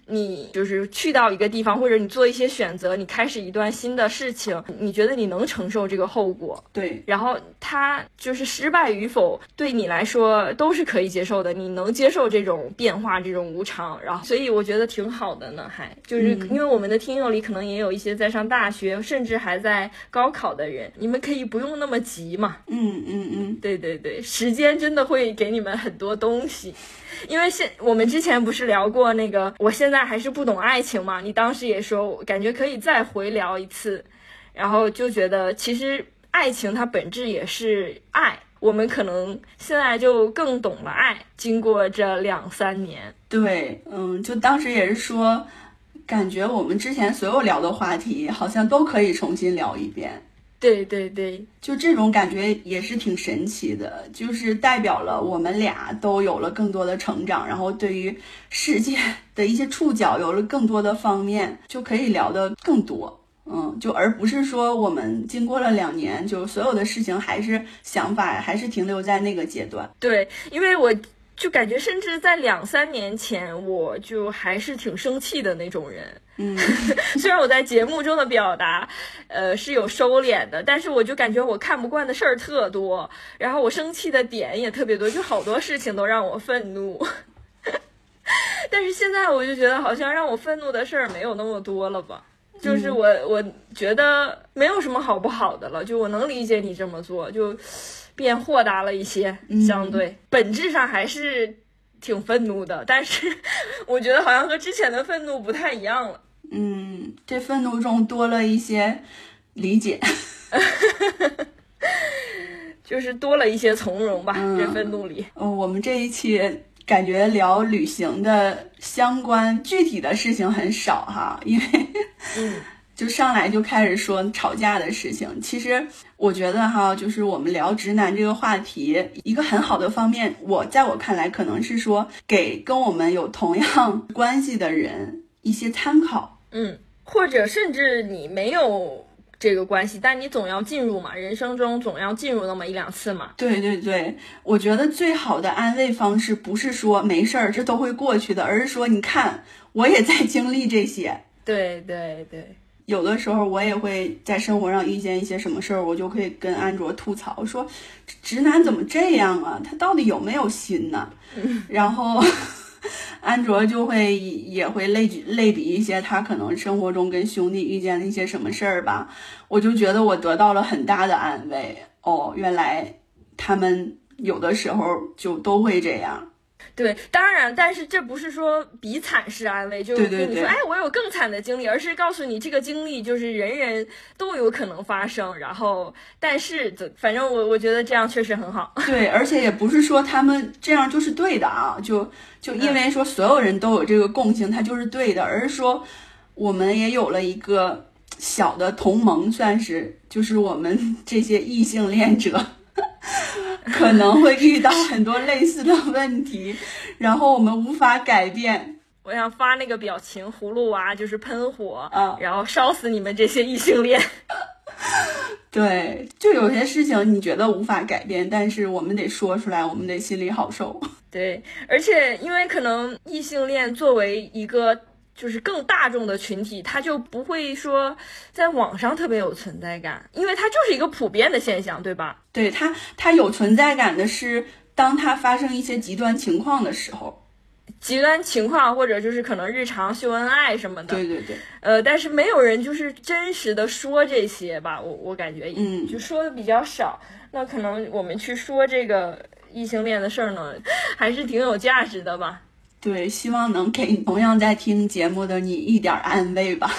你就是去到一个地方，或者你做一些选择，你开始一段新的事情，你觉得你能承受这个后果，对，然后他就是失败与否，对你来说都是可以接受的，你能接受这种变化、这种无常，然后所以我觉得挺好的呢，还就是嗯因为我们的听友里可能也有一些在上大学，甚至还在高考的人，你们可以不用那么急嘛，嗯嗯嗯，对对对，时间真的会给你们很多东西。因为现我们之前不是聊过那个，我现在还是不懂爱情嘛？你当时也说，感觉可以再回聊一次，然后就觉得其实爱情它本质也是爱，我们可能现在就更懂了爱。经过这两三年，对，嗯，就当时也是说，感觉我们之前所有聊的话题，好像都可以重新聊一遍。对对对，就这种感觉也是挺神奇的，就是代表了我们俩都有了更多的成长，然后对于世界 <laughs> 的一些触角有了更多的方面，就可以聊得更多。嗯，就而不是说我们经过了两年，就所有的事情还是想法还是停留在那个阶段。对，因为我就感觉，甚至在两三年前，我就还是挺生气的那种人。嗯，<laughs> 虽然我在节目中的表达，呃，是有收敛的，但是我就感觉我看不惯的事儿特多，然后我生气的点也特别多，就好多事情都让我愤怒。<laughs> 但是现在我就觉得，好像让我愤怒的事儿没有那么多了吧。就是我，我觉得没有什么好不好的了。就我能理解你这么做，就变豁达了一些。相对本质上还是挺愤怒的，但是 <laughs> 我觉得好像和之前的愤怒不太一样了。嗯，这愤怒中多了一些理解，<laughs> 就是多了一些从容吧。嗯这愤怒里，嗯，我们这一期感觉聊旅行的相关具体的事情很少哈，因为嗯，就上来就开始说吵架的事情。其实我觉得哈，就是我们聊直男这个话题，一个很好的方面，我在我看来可能是说给跟我们有同样 <laughs> 关系的人一些参考。嗯，或者甚至你没有这个关系，但你总要进入嘛，人生中总要进入那么一两次嘛。对对对，我觉得最好的安慰方式不是说没事儿，这都会过去的，而是说你看，我也在经历这些。对对对，有的时候我也会在生活上遇见一些什么事儿，我就可以跟安卓吐槽说，直男怎么这样啊？他到底有没有心呢？然后 <laughs> 安卓就会也会类举类比一些他可能生活中跟兄弟遇见的一些什么事儿吧，我就觉得我得到了很大的安慰。哦，原来他们有的时候就都会这样。对，当然，但是这不是说比惨式安慰，就对对对跟你说，哎，我有更惨的经历，而是告诉你这个经历就是人人都有可能发生。然后，但是，反正我我觉得这样确实很好。对，而且也不是说他们这样就是对的啊，就就因为说所有人都有这个共性，它就是对的，而是说我们也有了一个小的同盟，算是就是我们这些异性恋者。可能会遇到很多类似的问题，<laughs> 然后我们无法改变。我想发那个表情，葫芦娃就是喷火，嗯，然后烧死你们这些异性恋。<laughs> 对，就有些事情你觉得无法改变，但是我们得说出来，我们得心里好受。<laughs> 对，而且因为可能异性恋作为一个。就是更大众的群体，他就不会说在网上特别有存在感，因为它就是一个普遍的现象，对吧？对他，他有存在感的是当他发生一些极端情况的时候，极端情况或者就是可能日常秀恩爱什么的。对对对。呃，但是没有人就是真实的说这些吧？我我感觉，嗯，就说的比较少。那可能我们去说这个异性恋的事儿呢，还是挺有价值的吧。对，希望能给同样在听节目的你一点安慰吧。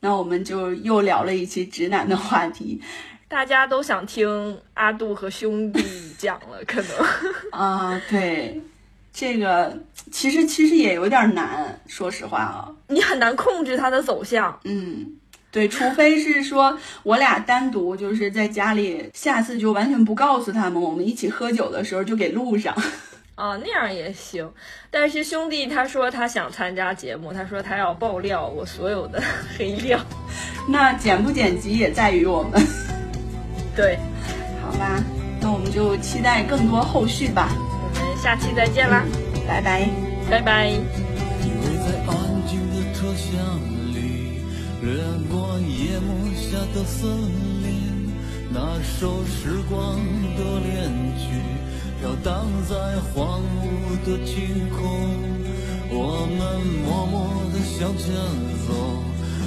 那我们就又聊了一期直男的话题，大家都想听阿杜和兄弟讲了，可能 <laughs> 啊，对，这个其实其实也有点难，说实话啊，你很难控制它的走向。嗯，对，除非是说我俩单独就是在家里，下次就完全不告诉他们，我们一起喝酒的时候就给录上。啊，那样也行，但是兄弟他说他想参加节目，他说他要爆料我所有的 <laughs> 黑料，那剪不剪辑也在于我们。<laughs> 对，好吧，那我们就期待更多后续吧。我们下期再见啦，拜拜，拜拜。飘荡在荒芜的天空，我们默默地向前走，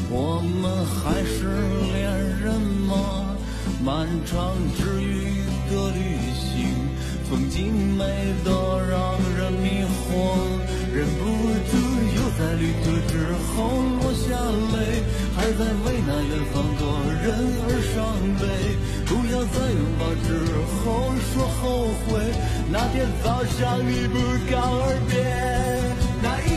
我们还是恋人吗？漫长治愈的旅行，风景美得让人迷惑，忍不住又在旅途之后落下泪，在为那远方的人而伤悲。不要在拥抱之后说后悔，那天早上你不告而别。那一